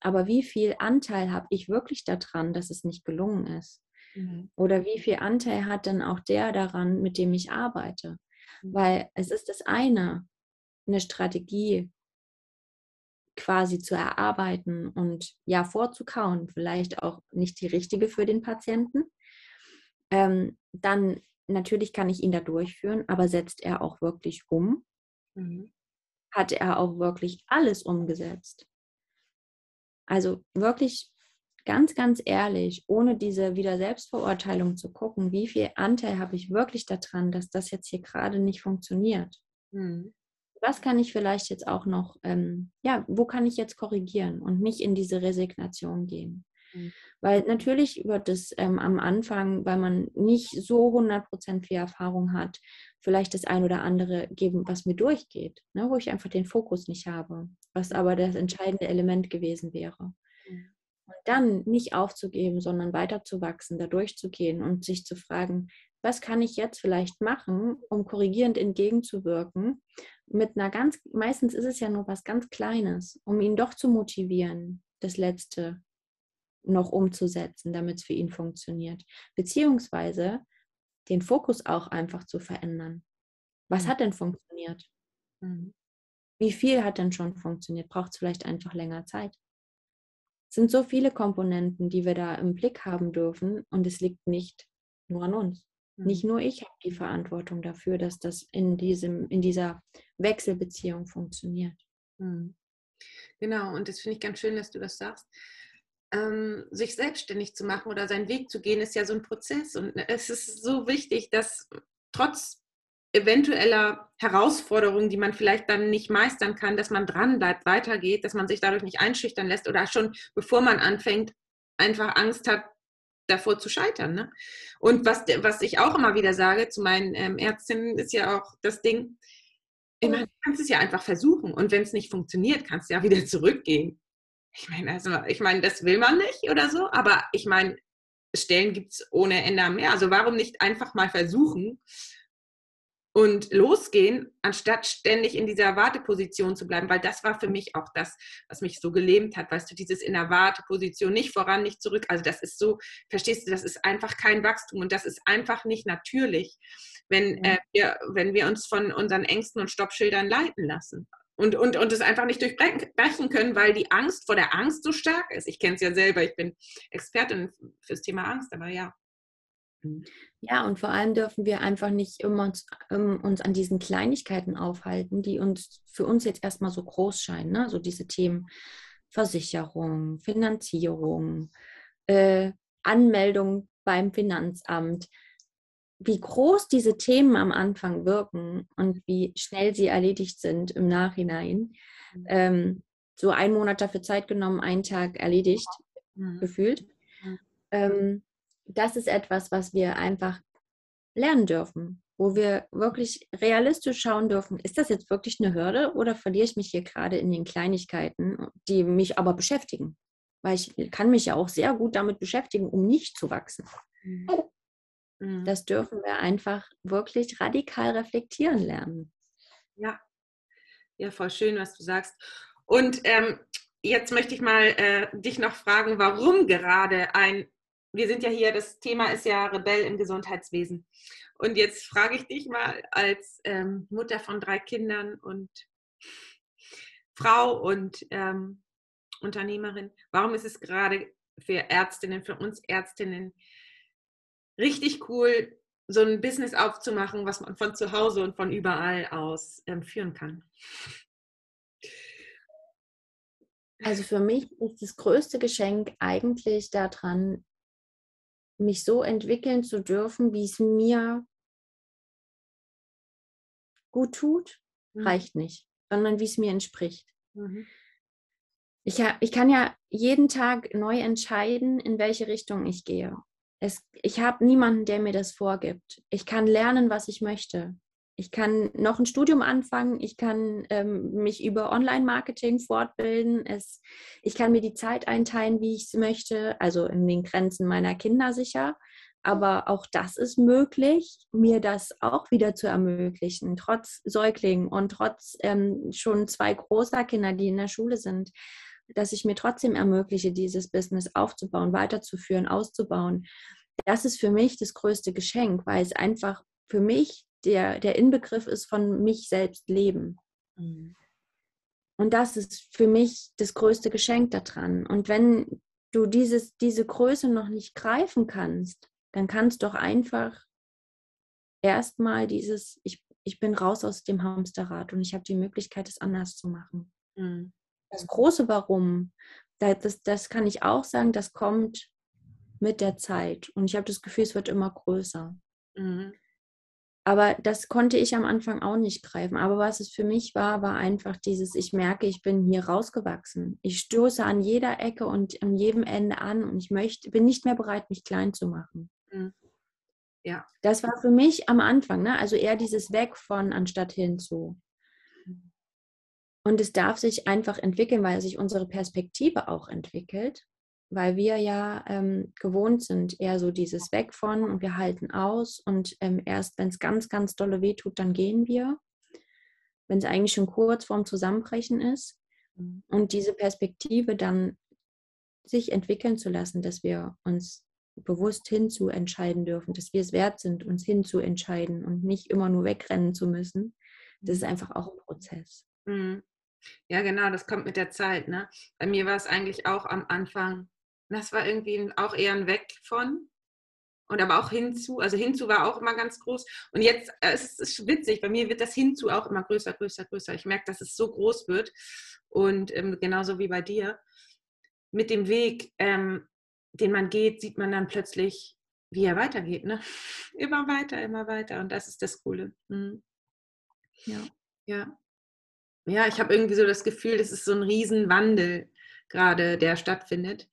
Aber wie viel Anteil habe ich wirklich daran, dass es nicht gelungen ist? Mhm. Oder wie viel Anteil hat denn auch der daran, mit dem ich arbeite? Mhm. Weil es ist das eine, eine Strategie quasi zu erarbeiten und ja vorzukauen, vielleicht auch nicht die richtige für den Patienten. Ähm, dann natürlich kann ich ihn da durchführen, aber setzt er auch wirklich um? Mhm. Hat er auch wirklich alles umgesetzt? Also wirklich ganz, ganz ehrlich, ohne diese wieder Selbstverurteilung zu gucken, wie viel Anteil habe ich wirklich daran, dass das jetzt hier gerade nicht funktioniert? Mhm was kann ich vielleicht jetzt auch noch, ähm, ja, wo kann ich jetzt korrigieren und nicht in diese Resignation gehen? Mhm. Weil natürlich wird es ähm, am Anfang, weil man nicht so 100% viel Erfahrung hat, vielleicht das ein oder andere geben, was mir durchgeht, ne, wo ich einfach den Fokus nicht habe, was aber das entscheidende Element gewesen wäre. Mhm. Und dann nicht aufzugeben, sondern weiterzuwachsen, da durchzugehen und sich zu fragen, was kann ich jetzt vielleicht machen, um korrigierend entgegenzuwirken, mit einer ganz, meistens ist es ja nur was ganz Kleines, um ihn doch zu motivieren, das Letzte noch umzusetzen, damit es für ihn funktioniert. Beziehungsweise den Fokus auch einfach zu verändern. Was mhm. hat denn funktioniert? Mhm. Wie viel hat denn schon funktioniert? Braucht es vielleicht einfach länger Zeit? Es sind so viele Komponenten, die wir da im Blick haben dürfen und es liegt nicht nur an uns. Nicht mhm. nur ich habe die Verantwortung dafür, dass das in, diesem, in dieser Wechselbeziehung funktioniert. Mhm. Genau, und das finde ich ganz schön, dass du das sagst. Ähm, sich selbstständig zu machen oder seinen Weg zu gehen, ist ja so ein Prozess. Und es ist so wichtig, dass trotz eventueller Herausforderungen, die man vielleicht dann nicht meistern kann, dass man dran bleibt, weitergeht, dass man sich dadurch nicht einschüchtern lässt oder schon bevor man anfängt, einfach Angst hat, davor zu scheitern. Ne? Und was, was ich auch immer wieder sage zu meinen ähm, Ärztinnen, ist ja auch das Ding, immer, du kannst es ja einfach versuchen. Und wenn es nicht funktioniert, kannst du ja wieder zurückgehen. Ich meine, also, ich meine, das will man nicht oder so, aber ich meine, Stellen gibt es ohne Ende mehr. Also warum nicht einfach mal versuchen und losgehen, anstatt ständig in dieser Warteposition zu bleiben, weil das war für mich auch das, was mich so gelähmt hat, weißt du, dieses in der Warteposition, nicht voran, nicht zurück, also das ist so, verstehst du, das ist einfach kein Wachstum und das ist einfach nicht natürlich, wenn, äh, wir, wenn wir uns von unseren Ängsten und Stoppschildern leiten lassen und, und, und es einfach nicht durchbrechen können, weil die Angst vor der Angst so stark ist. Ich kenne es ja selber, ich bin Expertin fürs Thema Angst, aber ja. Mhm. Ja, und vor allem dürfen wir einfach nicht immer uns, um, uns an diesen Kleinigkeiten aufhalten, die uns für uns jetzt erstmal so groß scheinen. Ne? So diese Themen Versicherung, Finanzierung, äh, Anmeldung beim Finanzamt. Wie groß diese Themen am Anfang wirken und wie schnell sie erledigt sind im Nachhinein. Mhm. Ähm, so ein Monat dafür Zeit genommen, einen Tag erledigt, mhm. gefühlt. Mhm. Ähm, das ist etwas, was wir einfach lernen dürfen, wo wir wirklich realistisch schauen dürfen, ist das jetzt wirklich eine Hürde oder verliere ich mich hier gerade in den Kleinigkeiten, die mich aber beschäftigen? Weil ich kann mich ja auch sehr gut damit beschäftigen, um nicht zu wachsen. Mhm. mhm. Das dürfen wir einfach wirklich radikal reflektieren lernen. Ja, ja, voll schön, was du sagst. Und ähm, jetzt möchte ich mal äh, dich noch fragen, warum gerade ein wir sind ja hier, das Thema ist ja Rebell im Gesundheitswesen. Und jetzt frage ich dich mal als ähm, Mutter von drei Kindern und Frau und ähm, Unternehmerin, warum ist es gerade für Ärztinnen, für uns Ärztinnen richtig cool, so ein Business aufzumachen, was man von zu Hause und von überall aus ähm, führen kann? Also für mich ist das größte Geschenk eigentlich daran, mich so entwickeln zu dürfen, wie es mir gut tut, mhm. reicht nicht, sondern wie es mir entspricht. Mhm. Ich, ich kann ja jeden Tag neu entscheiden, in welche Richtung ich gehe. Es, ich habe niemanden, der mir das vorgibt. Ich kann lernen, was ich möchte. Ich kann noch ein Studium anfangen, ich kann ähm, mich über Online-Marketing fortbilden, es, ich kann mir die Zeit einteilen, wie ich es möchte, also in den Grenzen meiner Kinder sicher. Aber auch das ist möglich, mir das auch wieder zu ermöglichen, trotz Säuglingen und trotz ähm, schon zwei großer Kinder, die in der Schule sind, dass ich mir trotzdem ermögliche, dieses Business aufzubauen, weiterzuführen, auszubauen. Das ist für mich das größte Geschenk, weil es einfach für mich der, der Inbegriff ist von mich selbst leben. Mhm. Und das ist für mich das größte Geschenk daran. Und wenn du dieses, diese Größe noch nicht greifen kannst, dann kannst doch einfach erstmal dieses, ich, ich bin raus aus dem Hamsterrad und ich habe die Möglichkeit, es anders zu machen. Mhm. Das große Warum, das, das kann ich auch sagen, das kommt mit der Zeit. Und ich habe das Gefühl, es wird immer größer. Mhm. Aber das konnte ich am Anfang auch nicht greifen. Aber was es für mich war, war einfach dieses, ich merke, ich bin hier rausgewachsen. Ich stoße an jeder Ecke und an jedem Ende an und ich möchte, bin nicht mehr bereit, mich klein zu machen. Mhm. Ja. Das war für mich am Anfang, ne? also eher dieses Weg von anstatt hinzu. Mhm. Und es darf sich einfach entwickeln, weil sich unsere Perspektive auch entwickelt weil wir ja ähm, gewohnt sind, eher so dieses Weg von und wir halten aus und ähm, erst wenn es ganz, ganz dolle wehtut, dann gehen wir, wenn es eigentlich schon kurz vorm Zusammenbrechen ist mhm. und diese Perspektive dann sich entwickeln zu lassen, dass wir uns bewusst hinzu entscheiden dürfen, dass wir es wert sind, uns hinzu entscheiden und nicht immer nur wegrennen zu müssen. Das ist mhm. einfach auch ein Prozess. Mhm. Ja, genau, das kommt mit der Zeit. Ne? Bei mir war es eigentlich auch am Anfang das war irgendwie auch eher ein Weg von. Und aber auch hinzu, also hinzu war auch immer ganz groß. Und jetzt äh, es ist es witzig, bei mir wird das hinzu auch immer größer, größer, größer. Ich merke, dass es so groß wird. Und ähm, genauso wie bei dir. Mit dem Weg, ähm, den man geht, sieht man dann plötzlich, wie er weitergeht. Ne? Immer weiter, immer weiter. Und das ist das Coole. Mhm. Ja. Ja. Ja, ich habe irgendwie so das Gefühl, das ist so ein Riesenwandel gerade, der stattfindet.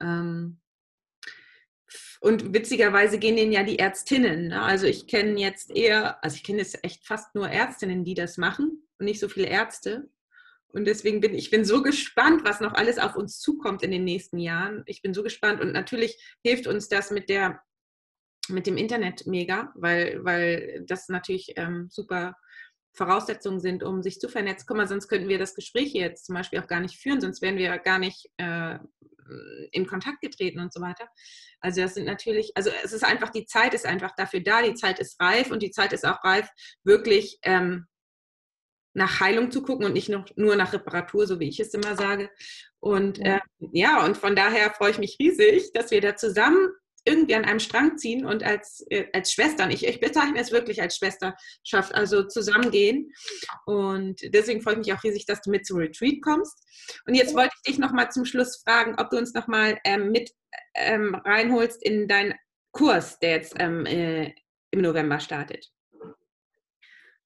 Ähm, und witzigerweise gehen denen ja die Ärztinnen. Ne? Also ich kenne jetzt eher, also ich kenne jetzt echt fast nur Ärztinnen, die das machen und nicht so viele Ärzte. Und deswegen bin ich bin so gespannt, was noch alles auf uns zukommt in den nächsten Jahren. Ich bin so gespannt und natürlich hilft uns das mit der mit dem Internet mega, weil, weil das natürlich ähm, super Voraussetzungen sind, um sich zu vernetzen. Guck mal, sonst könnten wir das Gespräch jetzt zum Beispiel auch gar nicht führen, sonst wären wir gar nicht äh, in Kontakt getreten und so weiter. Also das sind natürlich, also es ist einfach, die Zeit ist einfach dafür da, die Zeit ist reif und die Zeit ist auch reif, wirklich ähm, nach Heilung zu gucken und nicht noch, nur nach Reparatur, so wie ich es immer sage. Und äh, ja, und von daher freue ich mich riesig, dass wir da zusammen irgendwie an einem Strang ziehen und als, äh, als Schwestern, ich, ich bezeichne es wirklich als Schwesterschaft, also zusammengehen. Und deswegen freue ich mich auch riesig, dass du mit zum Retreat kommst. Und jetzt wollte ich dich nochmal zum Schluss fragen, ob du uns nochmal ähm, mit ähm, reinholst in deinen Kurs, der jetzt ähm, äh, im November startet.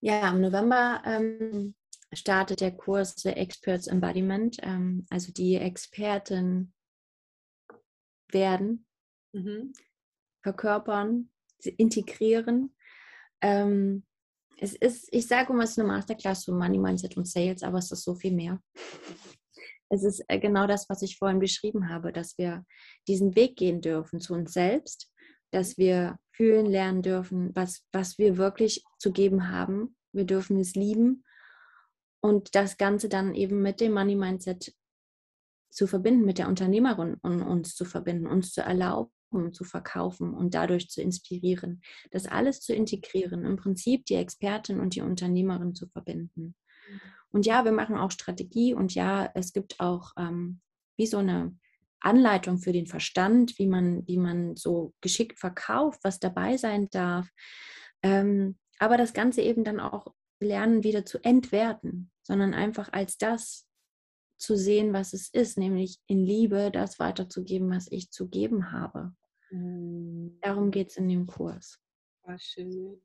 Ja, im November ähm, startet der Kurs The Experts Embodiment, ähm, also die Experten werden mhm. verkörpern, integrieren. Ähm, es ist, ich sage immer, es ist eine Masterclass für Money, Mindset und Sales, aber es ist so viel mehr. Es ist äh, genau das, was ich vorhin beschrieben habe, dass wir diesen Weg gehen dürfen zu uns selbst, dass wir fühlen lernen dürfen, was, was wir wirklich zu geben haben. Wir dürfen es lieben und das Ganze dann eben mit dem Money Mindset zu verbinden, mit der Unternehmerin und uns zu verbinden, uns zu erlauben, zu verkaufen und dadurch zu inspirieren. Das alles zu integrieren, im Prinzip die Expertin und die Unternehmerin zu verbinden. Mhm. Und ja, wir machen auch Strategie und ja, es gibt auch ähm, wie so eine Anleitung für den Verstand, wie man, wie man so geschickt verkauft, was dabei sein darf. Ähm, aber das Ganze eben dann auch lernen, wieder zu entwerten, sondern einfach als das zu sehen, was es ist, nämlich in Liebe das weiterzugeben, was ich zu geben habe. Mhm. Darum geht es in dem Kurs. Voll schön.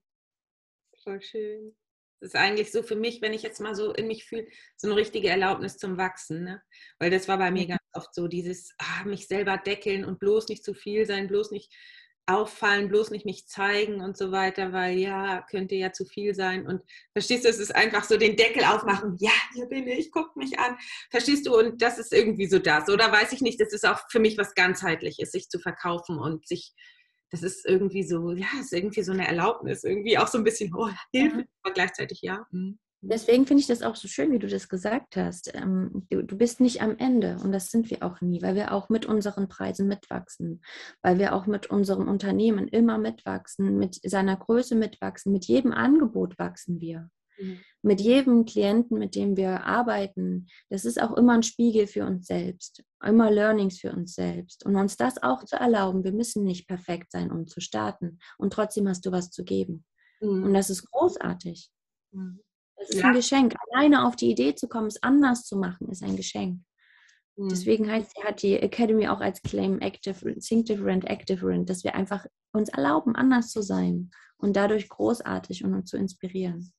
Voll schön. Das ist eigentlich so für mich, wenn ich jetzt mal so in mich fühle, so eine richtige Erlaubnis zum Wachsen. Ne? Weil das war bei mir ganz oft so, dieses ah, mich selber deckeln und bloß nicht zu viel sein, bloß nicht auffallen, bloß nicht mich zeigen und so weiter, weil ja, könnte ja zu viel sein. Und verstehst du, es ist einfach so den Deckel aufmachen, ja, hier bin ich, guck mich an. Verstehst du? Und das ist irgendwie so das. Oder weiß ich nicht, das ist auch für mich was ganzheitliches, sich zu verkaufen und sich, das ist irgendwie so, ja, ist irgendwie so eine Erlaubnis, irgendwie auch so ein bisschen, oh, Hilfe, aber gleichzeitig ja. Mhm. Deswegen finde ich das auch so schön, wie du das gesagt hast. Ähm, du, du, bist nicht am Ende und das sind wir auch nie, weil wir auch mit unseren Preisen mitwachsen, weil wir auch mit unserem Unternehmen immer mitwachsen, mit seiner Größe mitwachsen, mit jedem Angebot wachsen wir. Mhm. Mit jedem Klienten, mit dem wir arbeiten, das ist auch immer ein Spiegel für uns selbst, immer Learnings für uns selbst. Und uns das auch zu erlauben, wir müssen nicht perfekt sein, um zu starten. Und trotzdem hast du was zu geben. Mhm. Und das ist großartig. Mhm. Das ist ja. ein Geschenk. Alleine auf die Idee zu kommen, es anders zu machen, ist ein Geschenk. Mhm. Deswegen heißt, hat die Academy auch als Claim Active, Think Different, Act Different, dass wir einfach uns erlauben, anders zu sein und dadurch großartig und uns zu inspirieren.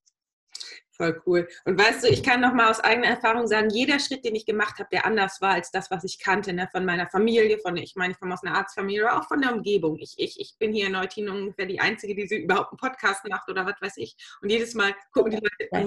Voll cool. Und weißt du, ich kann noch mal aus eigener Erfahrung sagen, jeder Schritt, den ich gemacht habe, der anders war als das, was ich kannte, ne, von meiner Familie, von, ich meine, ich komme aus einer Arztfamilie, oder auch von der Umgebung. Ich, ich, ich bin hier in Neutin ungefähr die Einzige, die sie überhaupt einen Podcast macht oder was weiß ich. Und jedes Mal gucken die Leute,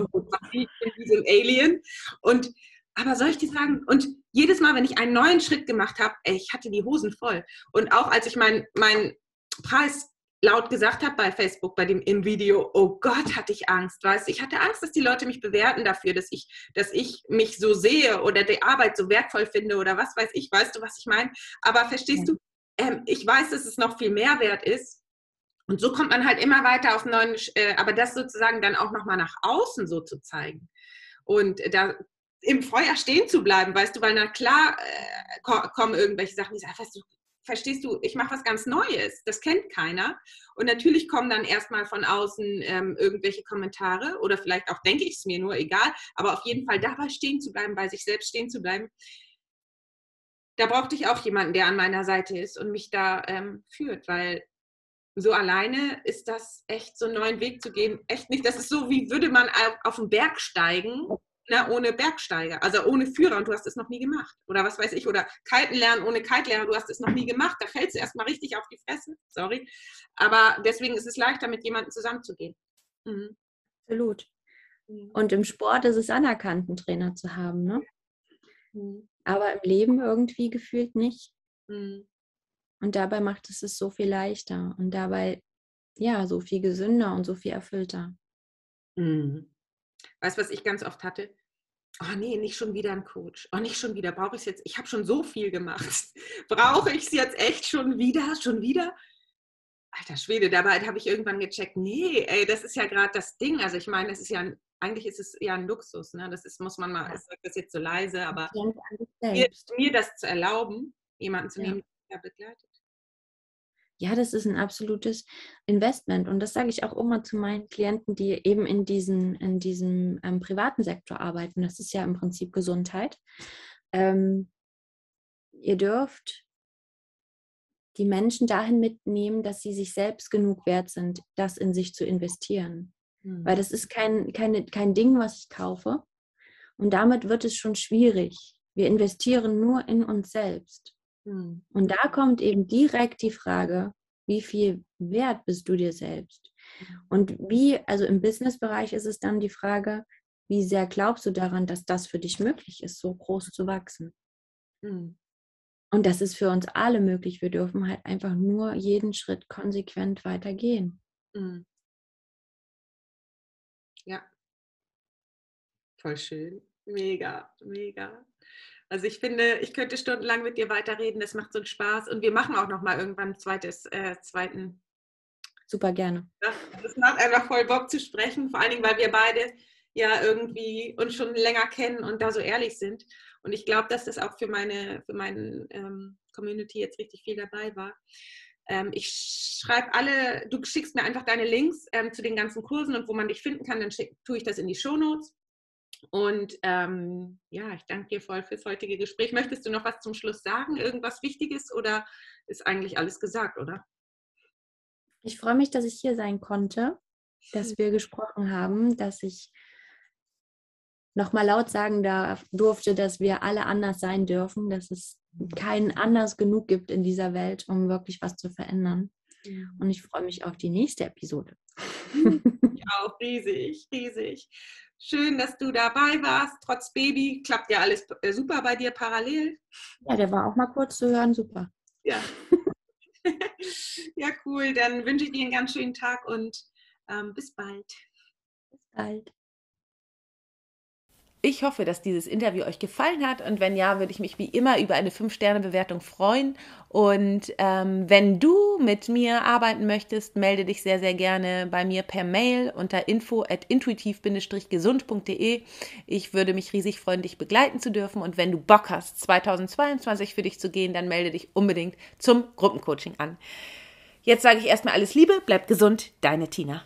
ich bin wie so ein Alien. Und aber soll ich dir sagen, und jedes Mal, wenn ich einen neuen Schritt gemacht habe, ich hatte die Hosen voll. Und auch als ich meinen mein Preis laut gesagt habe bei Facebook, bei dem im Video, oh Gott, hatte ich Angst, weißt du, ich hatte Angst, dass die Leute mich bewerten dafür, dass ich, dass ich mich so sehe oder die Arbeit so wertvoll finde oder was weiß ich, weißt du, was ich meine? Aber verstehst ja. du, ähm, ich weiß, dass es noch viel mehr wert ist. Und so kommt man halt immer weiter auf neuen, äh, aber das sozusagen dann auch nochmal nach außen so zu zeigen. Und da im Feuer stehen zu bleiben, weißt du, weil na klar äh, kommen irgendwelche Sachen, die sagen, weißt du, verstehst du, ich mache was ganz Neues, das kennt keiner. Und natürlich kommen dann erstmal von außen ähm, irgendwelche Kommentare oder vielleicht auch denke ich es mir nur, egal, aber auf jeden Fall dabei stehen zu bleiben, bei sich selbst stehen zu bleiben. Da brauchte ich auch jemanden, der an meiner Seite ist und mich da ähm, führt, weil so alleine ist das echt so einen neuen Weg zu gehen, echt nicht. Das ist so, wie würde man auf, den Berg steigen ne, ohne Bergsteiger, also ohne Führer und du hast es noch nie gemacht. Oder was weiß ich, oder Kiten lernen ohne Kitelehrer, du hast es noch nie gemacht. Da fällst du erstmal richtig auf die Fresse, sorry. Aber deswegen ist es leichter, mit jemandem zusammenzugehen. Mhm. Absolut. Mhm. Und im Sport ist es anerkannt, einen Trainer zu haben, ne? Mhm. Aber im Leben irgendwie gefühlt nicht. Mhm. Und dabei macht es es so viel leichter und dabei, ja, so viel gesünder und so viel erfüllter. Mhm. Weißt du, was ich ganz oft hatte? Oh nee, nicht schon wieder ein Coach. Oh, nicht schon wieder. Brauche ich es jetzt? Ich habe schon so viel gemacht. Brauche ich es jetzt echt schon wieder? Schon wieder? Alter Schwede, dabei habe ich irgendwann gecheckt, nee, ey, das ist ja gerade das Ding. Also ich meine, es ist ja, eigentlich ist es ja ein Luxus, ne? Das ist, muss man mal, ich sage das jetzt so leise, aber mir, mir, das zu erlauben, jemanden zu nehmen, der begleitet. Ja, das ist ein absolutes Investment. Und das sage ich auch immer zu meinen Klienten, die eben in, diesen, in diesem ähm, privaten Sektor arbeiten. Das ist ja im Prinzip Gesundheit. Ähm, ihr dürft die Menschen dahin mitnehmen, dass sie sich selbst genug wert sind, das in sich zu investieren. Mhm. Weil das ist kein, keine, kein Ding, was ich kaufe. Und damit wird es schon schwierig. Wir investieren nur in uns selbst. Mhm. Und da kommt eben direkt die Frage, wie viel wert bist du dir selbst? Mhm. Und wie, also im Businessbereich ist es dann die Frage, wie sehr glaubst du daran, dass das für dich möglich ist, so groß zu wachsen? Mhm. Und das ist für uns alle möglich. Wir dürfen halt einfach nur jeden Schritt konsequent weitergehen. Mhm. Ja. Voll schön. Mega, mega. Also ich finde, ich könnte stundenlang mit dir weiterreden. Das macht so einen Spaß. Und wir machen auch noch mal irgendwann ein zweites, äh, zweiten. Super gerne. Das macht einfach voll Bock zu sprechen. Vor allen Dingen, weil wir beide ja irgendwie uns schon länger kennen und da so ehrlich sind. Und ich glaube, dass das auch für meine, für meine ähm, Community jetzt richtig viel dabei war. Ähm, ich schreibe alle, du schickst mir einfach deine Links ähm, zu den ganzen Kursen und wo man dich finden kann, dann schick, tue ich das in die Shownotes. Und ähm, ja, ich danke dir voll fürs heutige Gespräch. Möchtest du noch was zum Schluss sagen? Irgendwas Wichtiges oder ist eigentlich alles gesagt, oder? Ich freue mich, dass ich hier sein konnte, dass wir gesprochen haben, dass ich nochmal laut sagen darf, durfte, dass wir alle anders sein dürfen, dass es keinen anders genug gibt in dieser Welt, um wirklich was zu verändern. Und ich freue mich auf die nächste Episode. Ich auch riesig, riesig. Schön, dass du dabei warst. Trotz Baby klappt ja alles äh, super bei dir parallel. Ja, der war auch mal kurz zu hören, super. Ja. ja, cool. Dann wünsche ich dir einen ganz schönen Tag und ähm, bis bald. Bis bald. Ich hoffe, dass dieses Interview euch gefallen hat und wenn ja, würde ich mich wie immer über eine 5-Sterne-Bewertung freuen. Und ähm, wenn du mit mir arbeiten möchtest, melde dich sehr, sehr gerne bei mir per Mail unter info at intuitiv-gesund.de. Ich würde mich riesig freuen, dich begleiten zu dürfen. Und wenn du Bock hast, 2022 für dich zu gehen, dann melde dich unbedingt zum Gruppencoaching an. Jetzt sage ich erstmal alles Liebe, bleib gesund, deine Tina.